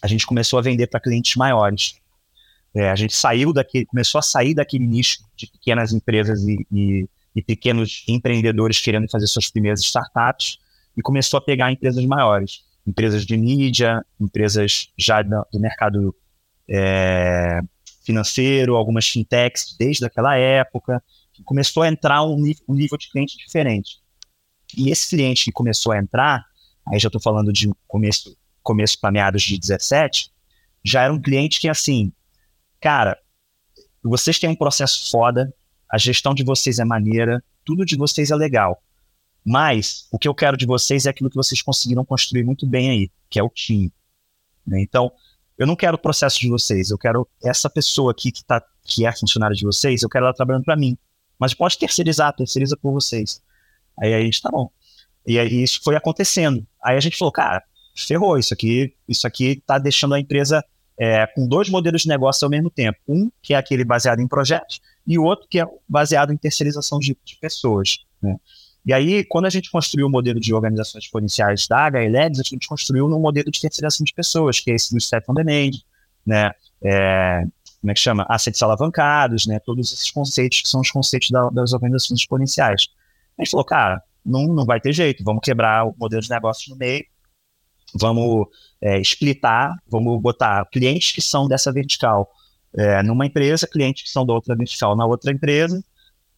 a gente começou a vender para clientes maiores. É, a gente saiu daquele, começou a sair daquele nicho de pequenas empresas e, e, e, pequenos empreendedores querendo fazer suas primeiras startups e começou a pegar empresas maiores, empresas de mídia, empresas já do, do mercado é, financeiro, algumas fintechs desde aquela época, começou a entrar um, um nível de cliente diferente. E esse cliente que começou a entrar, aí já estou falando de começo, começo para meados de 17, já era um cliente que, assim, cara, vocês têm um processo foda, a gestão de vocês é maneira, tudo de vocês é legal. Mas o que eu quero de vocês é aquilo que vocês conseguiram construir muito bem aí, que é o time. Né? Então, eu não quero o processo de vocês, eu quero essa pessoa aqui que, tá, que é funcionária de vocês, eu quero ela trabalhando para mim. Mas pode terceirizar, terceiriza por vocês. Aí, a gente tá bom. E aí isso foi acontecendo. Aí a gente falou, cara, ferrou, isso aqui, isso aqui tá deixando a empresa é, com dois modelos de negócio ao mesmo tempo. Um, que é aquele baseado em projetos, e o outro, que é baseado em terceirização de, de pessoas. Né? E aí, quando a gente construiu o modelo de organizações exponenciais da HLEDs, a gente construiu no modelo de terceirização de pessoas, que é esse do Step on Demand, né? É, como é que chama? Assets alavancados, né? Todos esses conceitos que são os conceitos da, das organizações exponenciais. A gente falou, cara, não, não vai ter jeito, vamos quebrar o modelo de negócio no meio, vamos é, splitar, vamos botar clientes que são dessa vertical é, numa empresa, clientes que são da outra vertical na outra empresa,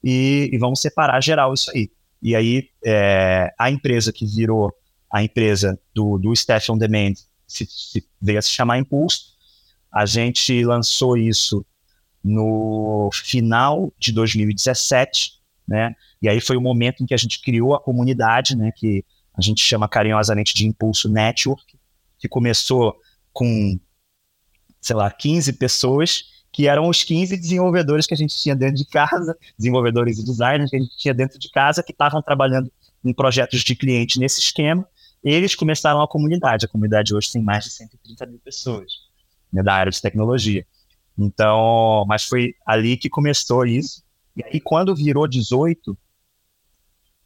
e, e vamos separar geral isso aí. E aí, é, a empresa que virou a empresa do, do Staff on Demand se, se, veio a se chamar Impulso. A gente lançou isso no final de 2017, né? E aí foi o momento em que a gente criou a comunidade, né? Que a gente chama carinhosamente de Impulso Network, que começou com, sei lá, 15 pessoas, que eram os 15 desenvolvedores que a gente tinha dentro de casa, desenvolvedores e designers que a gente tinha dentro de casa, que estavam trabalhando em projetos de cliente nesse esquema. Eles começaram a comunidade. A comunidade hoje tem mais de 130 mil pessoas né, da área de tecnologia. Então, mas foi ali que começou isso. E aí, quando virou 18,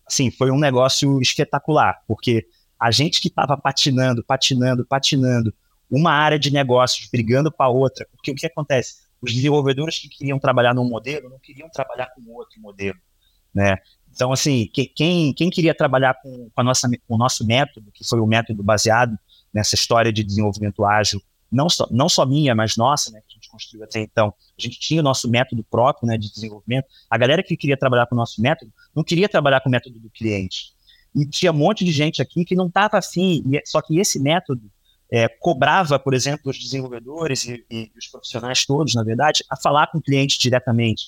assim, foi um negócio espetacular, porque a gente que estava patinando, patinando, patinando, uma área de negócios brigando para outra, porque o que acontece? Os desenvolvedores que queriam trabalhar num modelo não queriam trabalhar com outro modelo, né? Então, assim, que, quem, quem queria trabalhar com, com, a nossa, com o nosso método, que foi o método baseado nessa história de desenvolvimento ágil, não só, não só minha, mas nossa, né, que a gente construiu até então, a gente tinha o nosso método próprio né, de desenvolvimento. A galera que queria trabalhar com o nosso método não queria trabalhar com o método do cliente. E tinha um monte de gente aqui que não estava afim, só que esse método é, cobrava, por exemplo, os desenvolvedores e, e, os profissionais todos, na verdade, a falar com o cliente diretamente.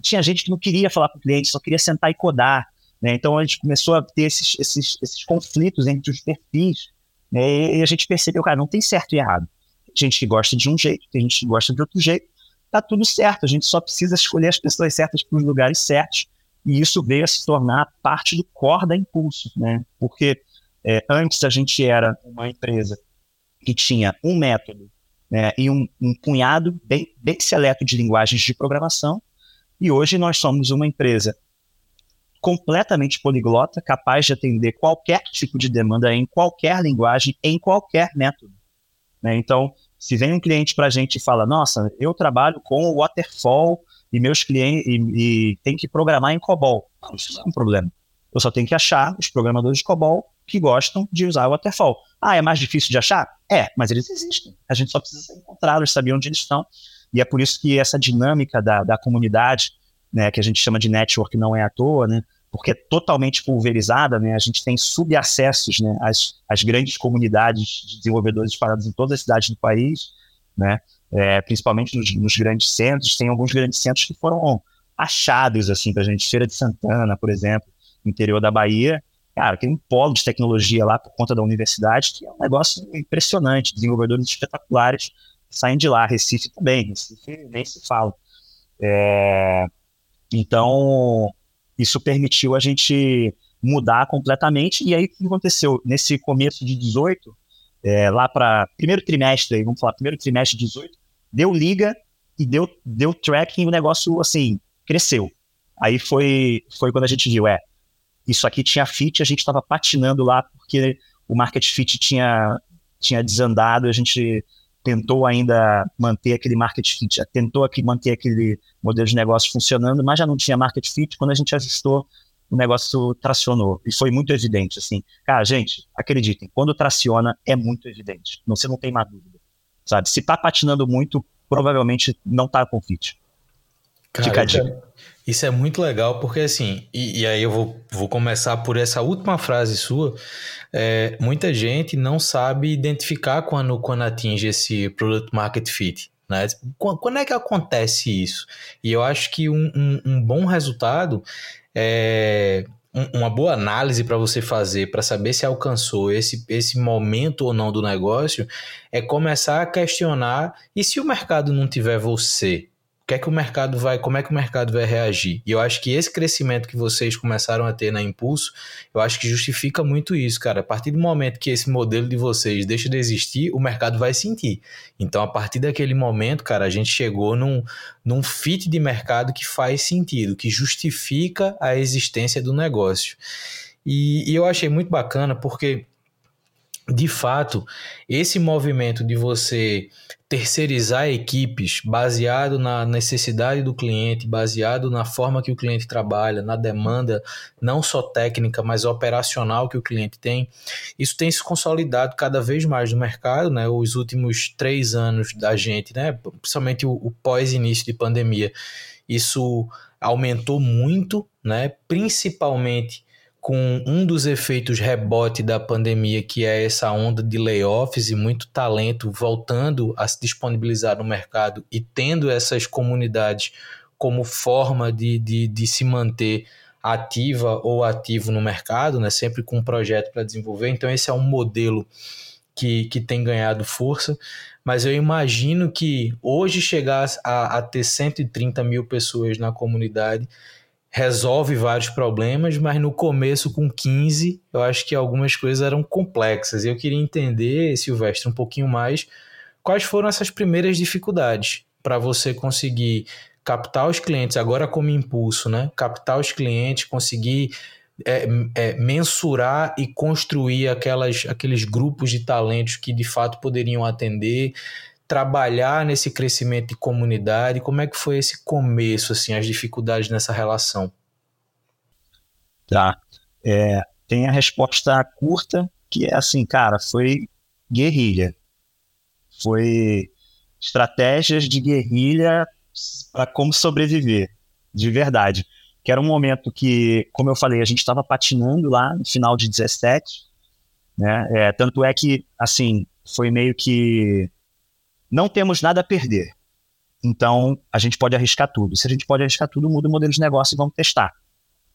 Tinha gente que não queria falar com o cliente, só queria sentar e codar. Né? Então a gente começou a ter esses, esses, esses conflitos entre os perfis. Né? E a gente percebeu, cara, não tem certo e errado. Tem gente que gosta de um jeito, tem gente que gosta de outro jeito. Tá tudo certo, a gente só precisa escolher as pessoas certas para os lugares certos. E isso veio a se tornar parte do core da Impulso, né? Porque é, antes a gente era uma empresa que tinha um método né, e um, um punhado bem, bem seleto de linguagens de programação, e hoje nós somos uma empresa completamente poliglota, capaz de atender qualquer tipo de demanda em qualquer linguagem, em qualquer método. Né? Então, se vem um cliente para a gente e fala, nossa, eu trabalho com o Waterfall e meus clientes e, e tem que programar em COBOL. Não, isso não é um problema. Eu só tenho que achar os programadores de COBOL que gostam de usar o Waterfall. Ah, é mais difícil de achar? É, mas eles existem. A gente só precisa encontrá-los, saber onde eles estão. E é por isso que essa dinâmica da, da comunidade, né, que a gente chama de network, não é à toa, né? Porque é totalmente pulverizada, né? A gente tem subacessos, né? As, as grandes comunidades de desenvolvedores espalhadas em todas as cidades do país, né? É, principalmente nos, nos, grandes centros. Tem alguns grandes centros que foram achados, assim, para a gente. Feira de Santana, por exemplo, interior da Bahia, Cara, tem um polo de tecnologia lá por conta da universidade, que é um negócio impressionante, desenvolvedores espetaculares saem de lá, Recife também, Recife nem se fala. É, então, isso permitiu a gente mudar completamente, e aí o que aconteceu? Nesse começo de 18, é, lá para primeiro trimestre, vamos falar, primeiro trimestre de 18, deu liga e deu, deu tracking, o negócio, assim, cresceu. Aí foi, foi quando a gente viu, é, isso aqui tinha fit, a gente estava patinando lá porque o market fit tinha, tinha desandado, a gente tentou ainda manter aquele market fit, tentou aqui manter aquele modelo de negócio funcionando, mas já não tinha market fit. Quando a gente ajustou, o negócio tracionou. E foi muito evidente, assim. Cara, gente, acreditem, quando traciona, é muito evidente. Você não tem mais dúvida, sabe? Se tá patinando muito, provavelmente não tá com fit. Cara, Fica a dica. Isso é muito legal, porque assim, e, e, aí eu vou, vou começar por essa última frase sua. É, muita gente não sabe identificar quando, quando atinge esse product market fit. Né? Quando é que acontece isso? E eu acho que um, um, um bom resultado é uma boa análise para você fazer para saber se alcançou esse, esse momento ou não do negócio é começar a questionar e se o mercado não tiver você que é que o mercado vai, como é que o mercado vai reagir? E eu acho que esse crescimento que vocês começaram a ter na Impulso, eu acho que justifica muito isso, cara. A partir do momento que esse modelo de vocês deixa de existir, o mercado vai sentir. Então, a partir daquele momento, cara, a gente chegou num, num fit de mercado que faz sentido, que justifica a existência do negócio. E, e eu achei muito bacana porque de fato, esse movimento de você terceirizar equipes baseado na necessidade do cliente, baseado na forma que o cliente trabalha, na demanda não só técnica, mas operacional que o cliente tem, isso tem se consolidado cada vez mais no mercado, né? Os últimos três anos da gente, né? Principalmente o, o pós-início de pandemia, isso aumentou muito, né? Principalmente com um dos efeitos rebote da pandemia, que é essa onda de layoffs e muito talento voltando a se disponibilizar no mercado e tendo essas comunidades como forma de, de, de se manter ativa ou ativo no mercado, né? sempre com um projeto para desenvolver. Então, esse é um modelo que, que tem ganhado força. Mas eu imagino que hoje chegar a, a ter 130 mil pessoas na comunidade resolve vários problemas, mas no começo, com 15, eu acho que algumas coisas eram complexas. E eu queria entender, Silvestre, um pouquinho mais quais foram essas primeiras dificuldades para você conseguir captar os clientes, agora como impulso, né? Captar os clientes, conseguir é, é, mensurar e construir aquelas, aqueles grupos de talentos que de fato poderiam atender trabalhar nesse crescimento de comunidade? Como é que foi esse começo, assim, as dificuldades nessa relação? Tá. É, tem a resposta curta, que é assim, cara, foi guerrilha. Foi estratégias de guerrilha para como sobreviver, de verdade. Que era um momento que, como eu falei, a gente estava patinando lá no final de 17, né? É, tanto é que, assim, foi meio que não temos nada a perder. Então, a gente pode arriscar tudo. Se a gente pode arriscar tudo, muda o modelo de negócio e vamos testar.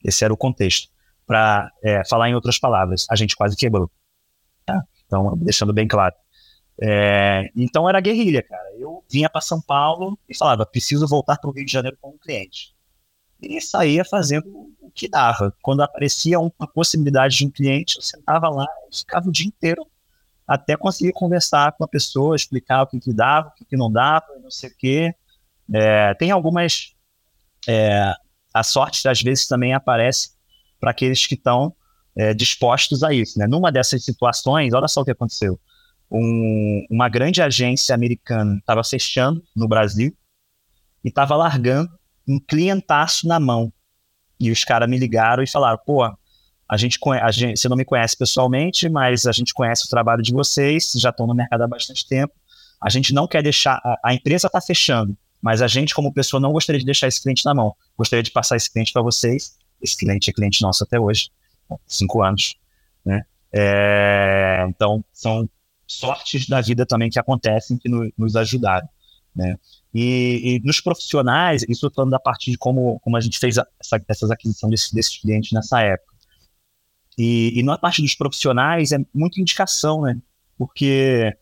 Esse era o contexto. Para é, falar em outras palavras, a gente quase quebrou. Tá? Então, deixando bem claro. É, então, era guerrilha, cara. Eu vinha para São Paulo e falava: preciso voltar para o Rio de Janeiro com um cliente. E saía fazendo o que dava. Quando aparecia uma possibilidade de um cliente, eu sentava lá e ficava o dia inteiro até conseguir conversar com a pessoa, explicar o que, que dava, o que, que não dava, não sei o quê. É, tem algumas. É, a sorte, às vezes, também aparece para aqueles que estão é, dispostos a isso. Né? Numa dessas situações, olha só o que aconteceu. Um, uma grande agência americana estava fechando no Brasil e estava largando um clientaço na mão. E os caras me ligaram e falaram: pô, a gente, a gente, você não me conhece pessoalmente, mas a gente conhece o trabalho de vocês, já estão no mercado há bastante tempo. A gente não quer deixar, a, a empresa está fechando, mas a gente, como pessoa, não gostaria de deixar esse cliente na mão. Gostaria de passar esse cliente para vocês. Esse cliente é cliente nosso até hoje, cinco anos. Né? É, então, são sortes da vida também que acontecem que no, nos ajudaram. Né? E, e, nos profissionais, isso falando da parte de como, como a gente fez a, essa, essas aquisições desses, desses clientes nessa época. E, e na parte dos profissionais é muita indicação, né? Porque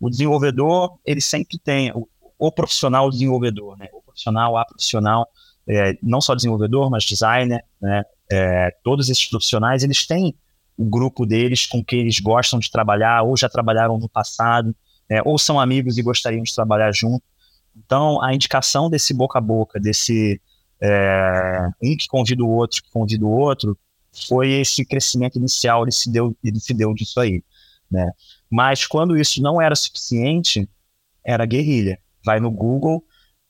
o desenvolvedor, ele sempre tem o, o profissional desenvolvedor, né? O profissional, a profissional, é, não só desenvolvedor, mas designer, né? É, todos esses profissionais, eles têm o grupo deles com quem eles gostam de trabalhar, ou já trabalharam no passado, é, ou são amigos e gostariam de trabalhar junto. Então, a indicação desse boca a boca, desse é, um que convida o outro, que convida o outro, foi esse crescimento inicial, ele se deu, ele se deu disso aí, né? Mas quando isso não era suficiente, era guerrilha. Vai no Google,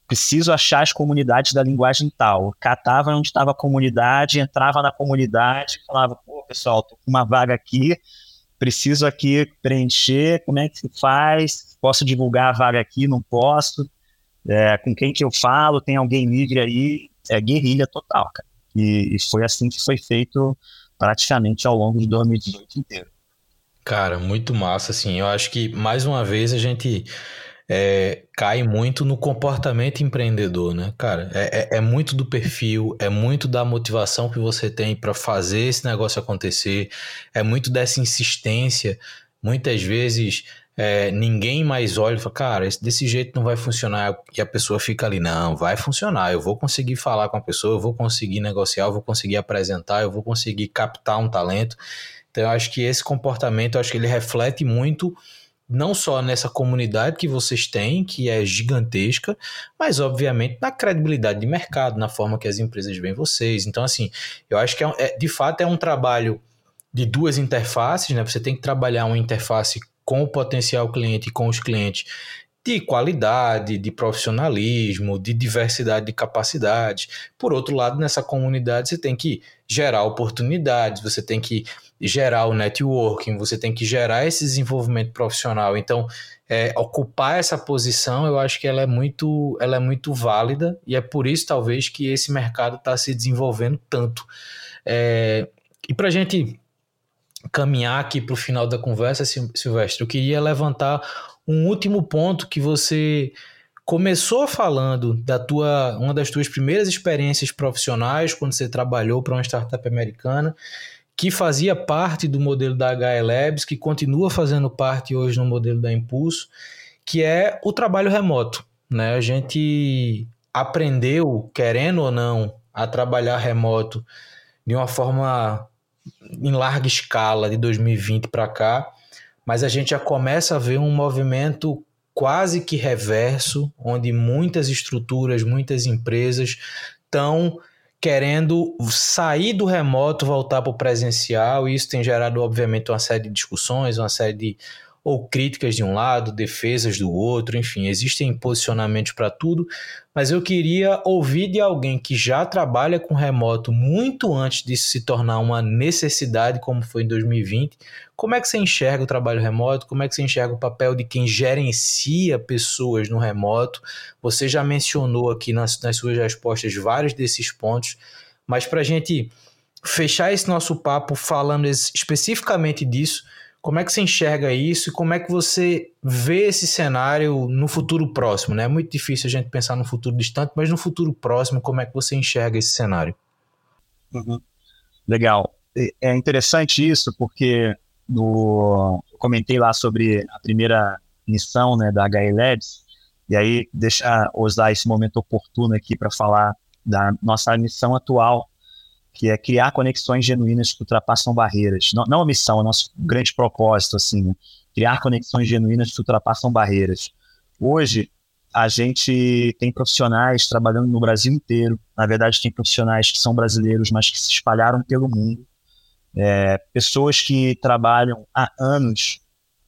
preciso achar as comunidades da linguagem tal. Catava onde estava a comunidade, entrava na comunidade, falava, pô, pessoal, tô com uma vaga aqui, preciso aqui preencher, como é que se faz? Posso divulgar a vaga aqui? Não posso? É, com quem que eu falo? Tem alguém livre aí? É guerrilha total, cara. E, e foi assim que foi feito praticamente ao longo de 2018 inteiro. Cara, muito massa, assim. Eu acho que, mais uma vez, a gente é, cai muito no comportamento empreendedor, né, cara? É, é, é, muito do perfil, é muito da motivação que você tem para fazer esse negócio acontecer, é muito dessa insistência. Muitas vezes é, ninguém mais olha e fala, cara, desse jeito não vai funcionar. E a pessoa fica ali, não, vai funcionar. Eu vou conseguir falar com a pessoa, eu vou conseguir negociar, eu vou conseguir apresentar, eu vou conseguir captar um talento. Então, eu acho que esse comportamento, eu acho que ele reflete muito não só nessa comunidade que vocês têm, que é gigantesca, mas obviamente na credibilidade de mercado, na forma que as empresas veem vocês. Então, assim, eu acho que é, é, de fato é um trabalho de duas interfaces, né? Você tem que trabalhar uma interface com o potencial cliente e com os clientes de qualidade, de profissionalismo, de diversidade de capacidades. Por outro lado, nessa comunidade você tem que gerar oportunidades, você tem que gerar o networking, você tem que gerar esse desenvolvimento profissional. Então, é, ocupar essa posição, eu acho que ela é muito, ela é muito válida e é por isso talvez que esse mercado está se desenvolvendo tanto. É, e para a gente caminhar aqui para o final da conversa, Silvestre, eu queria levantar um último ponto que você começou falando da tua uma das tuas primeiras experiências profissionais quando você trabalhou para uma startup americana que fazia parte do modelo da HE Labs, que continua fazendo parte hoje no modelo da Impulso, que é o trabalho remoto. Né? A gente aprendeu, querendo ou não, a trabalhar remoto de uma forma em larga escala de 2020 para cá, mas a gente já começa a ver um movimento quase que reverso, onde muitas estruturas, muitas empresas estão querendo sair do remoto, voltar para o presencial, e isso tem gerado, obviamente, uma série de discussões, uma série de ou críticas de um lado, defesas do outro, enfim, existem posicionamentos para tudo, mas eu queria ouvir de alguém que já trabalha com remoto muito antes disso se tornar uma necessidade, como foi em 2020. Como é que você enxerga o trabalho remoto? Como é que você enxerga o papel de quem gerencia pessoas no remoto? Você já mencionou aqui nas, nas suas respostas vários desses pontos, mas para a gente fechar esse nosso papo falando especificamente disso, como é que você enxerga isso e como é que você vê esse cenário no futuro próximo? Né? É muito difícil a gente pensar no futuro distante, mas no futuro próximo, como é que você enxerga esse cenário? Uhum. Legal. É interessante isso, porque no, eu comentei lá sobre a primeira missão né, da HE Labs, e aí deixa usar esse momento oportuno aqui para falar da nossa missão atual, que é criar conexões genuínas que ultrapassam barreiras. Não, não a missão, é o nosso grande propósito, assim, né? criar conexões genuínas que ultrapassam barreiras. Hoje, a gente tem profissionais trabalhando no Brasil inteiro. Na verdade, tem profissionais que são brasileiros, mas que se espalharam pelo mundo. É, pessoas que trabalham há anos,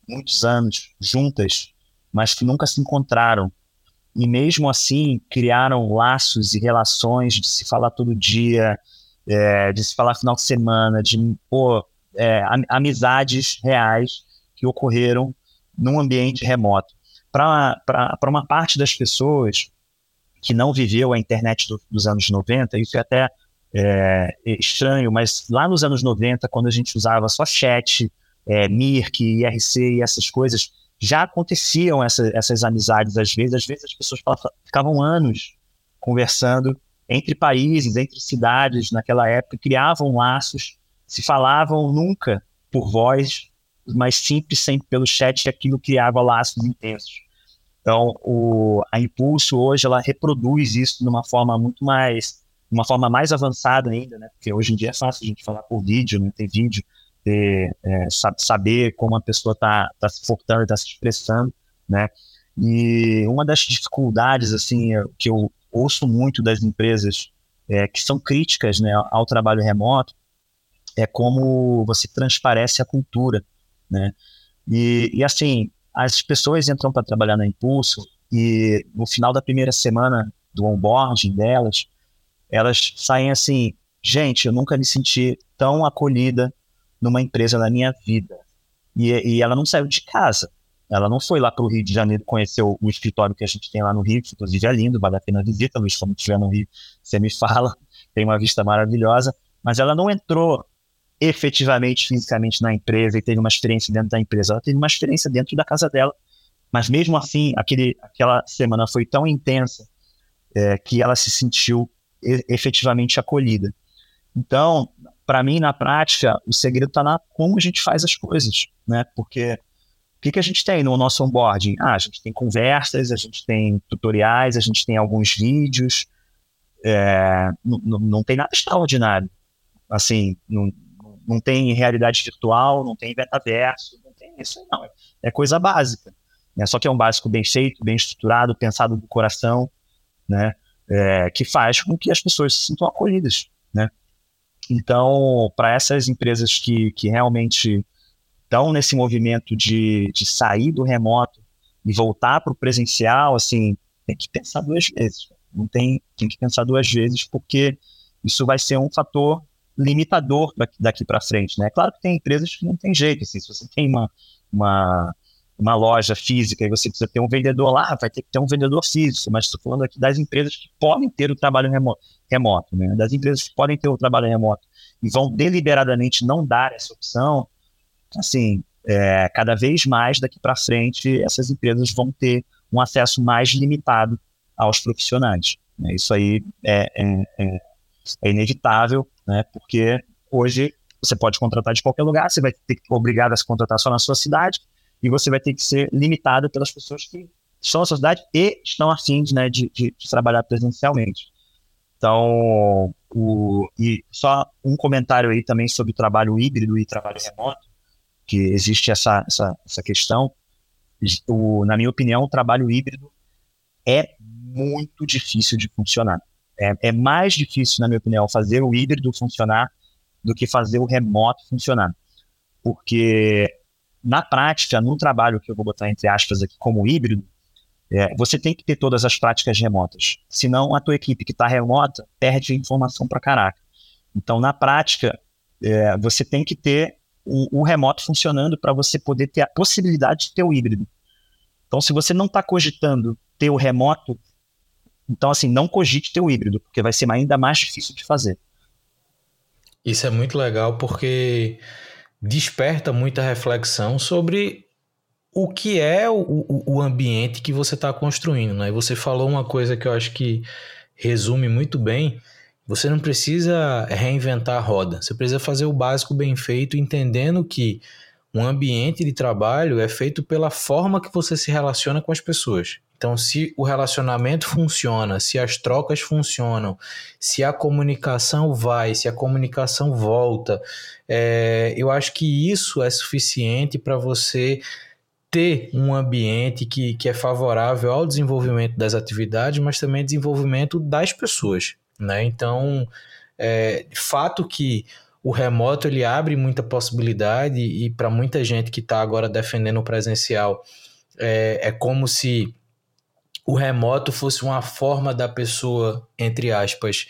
muitos anos, juntas, mas que nunca se encontraram. E mesmo assim, criaram laços e relações de se falar todo dia, é, de se falar final de semana, de pô, é, amizades reais que ocorreram num ambiente remoto. Para uma parte das pessoas que não viveu a internet do, dos anos 90, isso é até é, estranho, mas lá nos anos 90, quando a gente usava só chat, é, Mirk, IRC e essas coisas, já aconteciam essa, essas amizades às vezes. Às vezes as pessoas ficavam anos conversando entre países, entre cidades naquela época, criavam laços, se falavam nunca por voz, mas sempre, sempre pelo chat, e aquilo criava laços intensos. Então, o, a Impulso hoje, ela reproduz isso de uma forma muito mais, uma forma mais avançada ainda, né? Porque hoje em dia é fácil a gente falar por vídeo, né? Ter vídeo, ter, é, saber como a pessoa está tá se portando, está se expressando, né? E uma das dificuldades, assim, que eu ouço muito das empresas é, que são críticas né, ao trabalho remoto é como você transparece a cultura, né? E, e assim, as pessoas entram para trabalhar na Impulso e no final da primeira semana do onboarding delas, elas saem assim, gente, eu nunca me senti tão acolhida numa empresa na minha vida. E, e ela não saiu de casa. Ela não foi lá para o Rio de Janeiro conhecer o, o, escritório que a gente tem lá no Rio, que inclusive é lindo, vale a pena a visita, Luiz, quando estiver no Rio, você me fala, tem uma vista maravilhosa, mas ela não entrou efetivamente, fisicamente na empresa e teve uma experiência dentro da empresa, ela teve uma experiência dentro da casa dela, mas mesmo assim, aquele, aquela semana foi tão intensa é, que ela se sentiu efetivamente acolhida. Então, para mim, na prática, o segredo está na como a gente faz as coisas, né? Porque que, que a gente tem no nosso onboarding? Ah, a gente tem conversas, a gente tem tutoriais, a gente tem alguns vídeos, é, não, tem nada extraordinário. Assim, não, tem realidade virtual, não tem metaverso, não tem isso não. É coisa básica. Né? Só que é um básico bem feito, bem estruturado, pensado do coração, né? É, que faz com que as pessoas se sintam acolhidas, né? Então, para essas empresas que, que realmente estão nesse movimento de, de sair do remoto e voltar para o presencial, assim, tem que pensar duas vezes. Não tem, tem que pensar duas vezes, porque isso vai ser um fator limitador daqui para frente, né? Claro que tem empresas que não tem jeito, assim, se você tem uma, uma, uma loja física e você precisa ter um vendedor lá, vai ter que ter um vendedor físico, mas estou falando aqui das empresas que podem ter o trabalho remoto, remoto, né? Das empresas que podem ter o trabalho remoto e vão deliberadamente não dar essa opção, assim, é, cada vez mais daqui para frente essas empresas vão ter um acesso mais limitado aos profissionais. Né? Isso aí é, é, é, é inevitável né? Porque hoje você pode contratar de qualquer lugar, você vai ter que obrigado a se contratar só na sua cidade e você vai ter que ser limitado pelas pessoas que estão na sua cidade e estão afins né, de, de, de trabalhar presencialmente. Então, o, e só um comentário aí também sobre o trabalho híbrido e trabalho remoto, que existe essa, essa, essa questão. O, na minha opinião, o trabalho híbrido é muito difícil de funcionar. É, é mais difícil, na minha opinião, fazer o híbrido funcionar do que fazer o remoto funcionar. Porque, na prática, no trabalho que eu vou botar entre aspas aqui como híbrido, é, você tem que ter todas as práticas remotas. Senão, a tua equipe que está remota perde informação para caraca. Então, na prática, é, você tem que ter o, o remoto funcionando para você poder ter a possibilidade de ter o híbrido. Então, se você não está cogitando ter o remoto então, assim, não cogite ter o híbrido, porque vai ser ainda mais difícil de fazer. Isso é muito legal porque desperta muita reflexão sobre o que é o, o ambiente que você está construindo. Né? E você falou uma coisa que eu acho que resume muito bem. Você não precisa reinventar a roda, você precisa fazer o básico bem feito, entendendo que um ambiente de trabalho é feito pela forma que você se relaciona com as pessoas. Então, se o relacionamento funciona, se as trocas funcionam, se a comunicação vai, se a comunicação volta, é, eu acho que isso é suficiente para você ter um ambiente que, que é favorável ao desenvolvimento das atividades, mas também desenvolvimento das pessoas. Né? Então, é, fato que o remoto ele abre muita possibilidade e para muita gente que está agora defendendo o presencial é, é como se o remoto fosse uma forma da pessoa, entre aspas,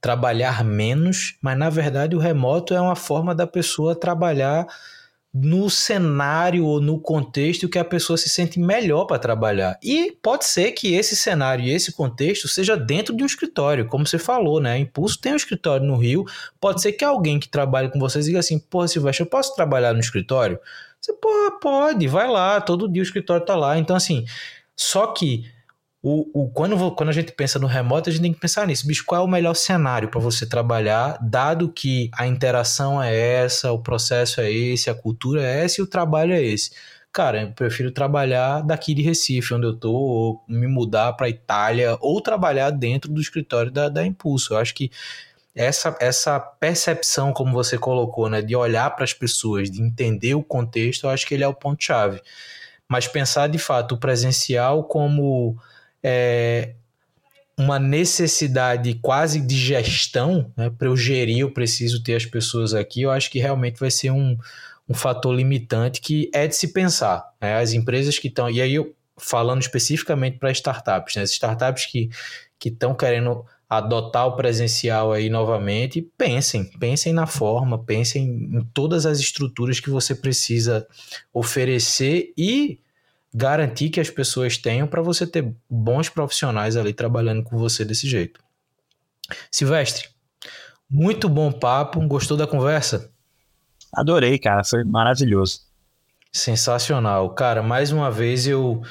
trabalhar menos, mas na verdade o remoto é uma forma da pessoa trabalhar no cenário ou no contexto que a pessoa se sente melhor para trabalhar. E pode ser que esse cenário e esse contexto seja dentro de um escritório, como você falou, né? Impulso tem um escritório no Rio. Pode ser que alguém que trabalhe com vocês diga assim: pô, Silvestre, eu posso trabalhar no escritório? Você pô, pode, vai lá, todo dia o escritório tá lá. Então, assim, só que o, o, quando, quando a gente pensa no remoto, a gente tem que pensar nisso. Bicho, qual é o melhor cenário para você trabalhar, dado que a interação é essa, o processo é esse, a cultura é essa e o trabalho é esse? Cara, eu prefiro trabalhar daqui de Recife, onde eu tô, ou me mudar para Itália, ou trabalhar dentro do escritório da, da Impulso. Eu acho que essa, essa percepção, como você colocou, né, de olhar para as pessoas, de entender o contexto, eu acho que ele é o ponto-chave. Mas pensar de fato o presencial como é, uma necessidade quase de gestão, né? Para eu gerir, eu preciso ter as pessoas aqui. Eu acho que realmente vai ser um, um fator limitante que é de se pensar. Né? As empresas que estão. E aí, eu, falando especificamente para startups, né? as startups que estão querendo adotar o presencial aí novamente, pensem, pensem na forma, pensem em todas as estruturas que você precisa oferecer e garantir que as pessoas tenham para você ter bons profissionais ali trabalhando com você desse jeito. Silvestre, muito bom papo, gostou da conversa? Adorei, cara, foi maravilhoso. Sensacional. Cara, mais uma vez eu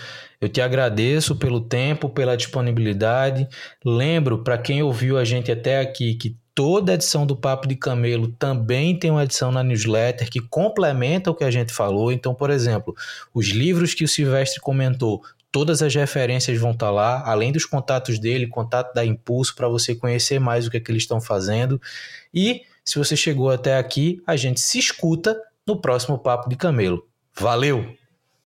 eu te agradeço pelo tempo, pela disponibilidade. Lembro para quem ouviu a gente até aqui que toda edição do Papo de Camelo também tem uma edição na newsletter que complementa o que a gente falou. Então, por exemplo, os livros que o Silvestre comentou, todas as referências vão estar tá lá, além dos contatos dele, contato da Impulso para você conhecer mais o que, é que eles estão fazendo. E se você chegou até aqui, a gente se escuta no próximo Papo de Camelo. Valeu!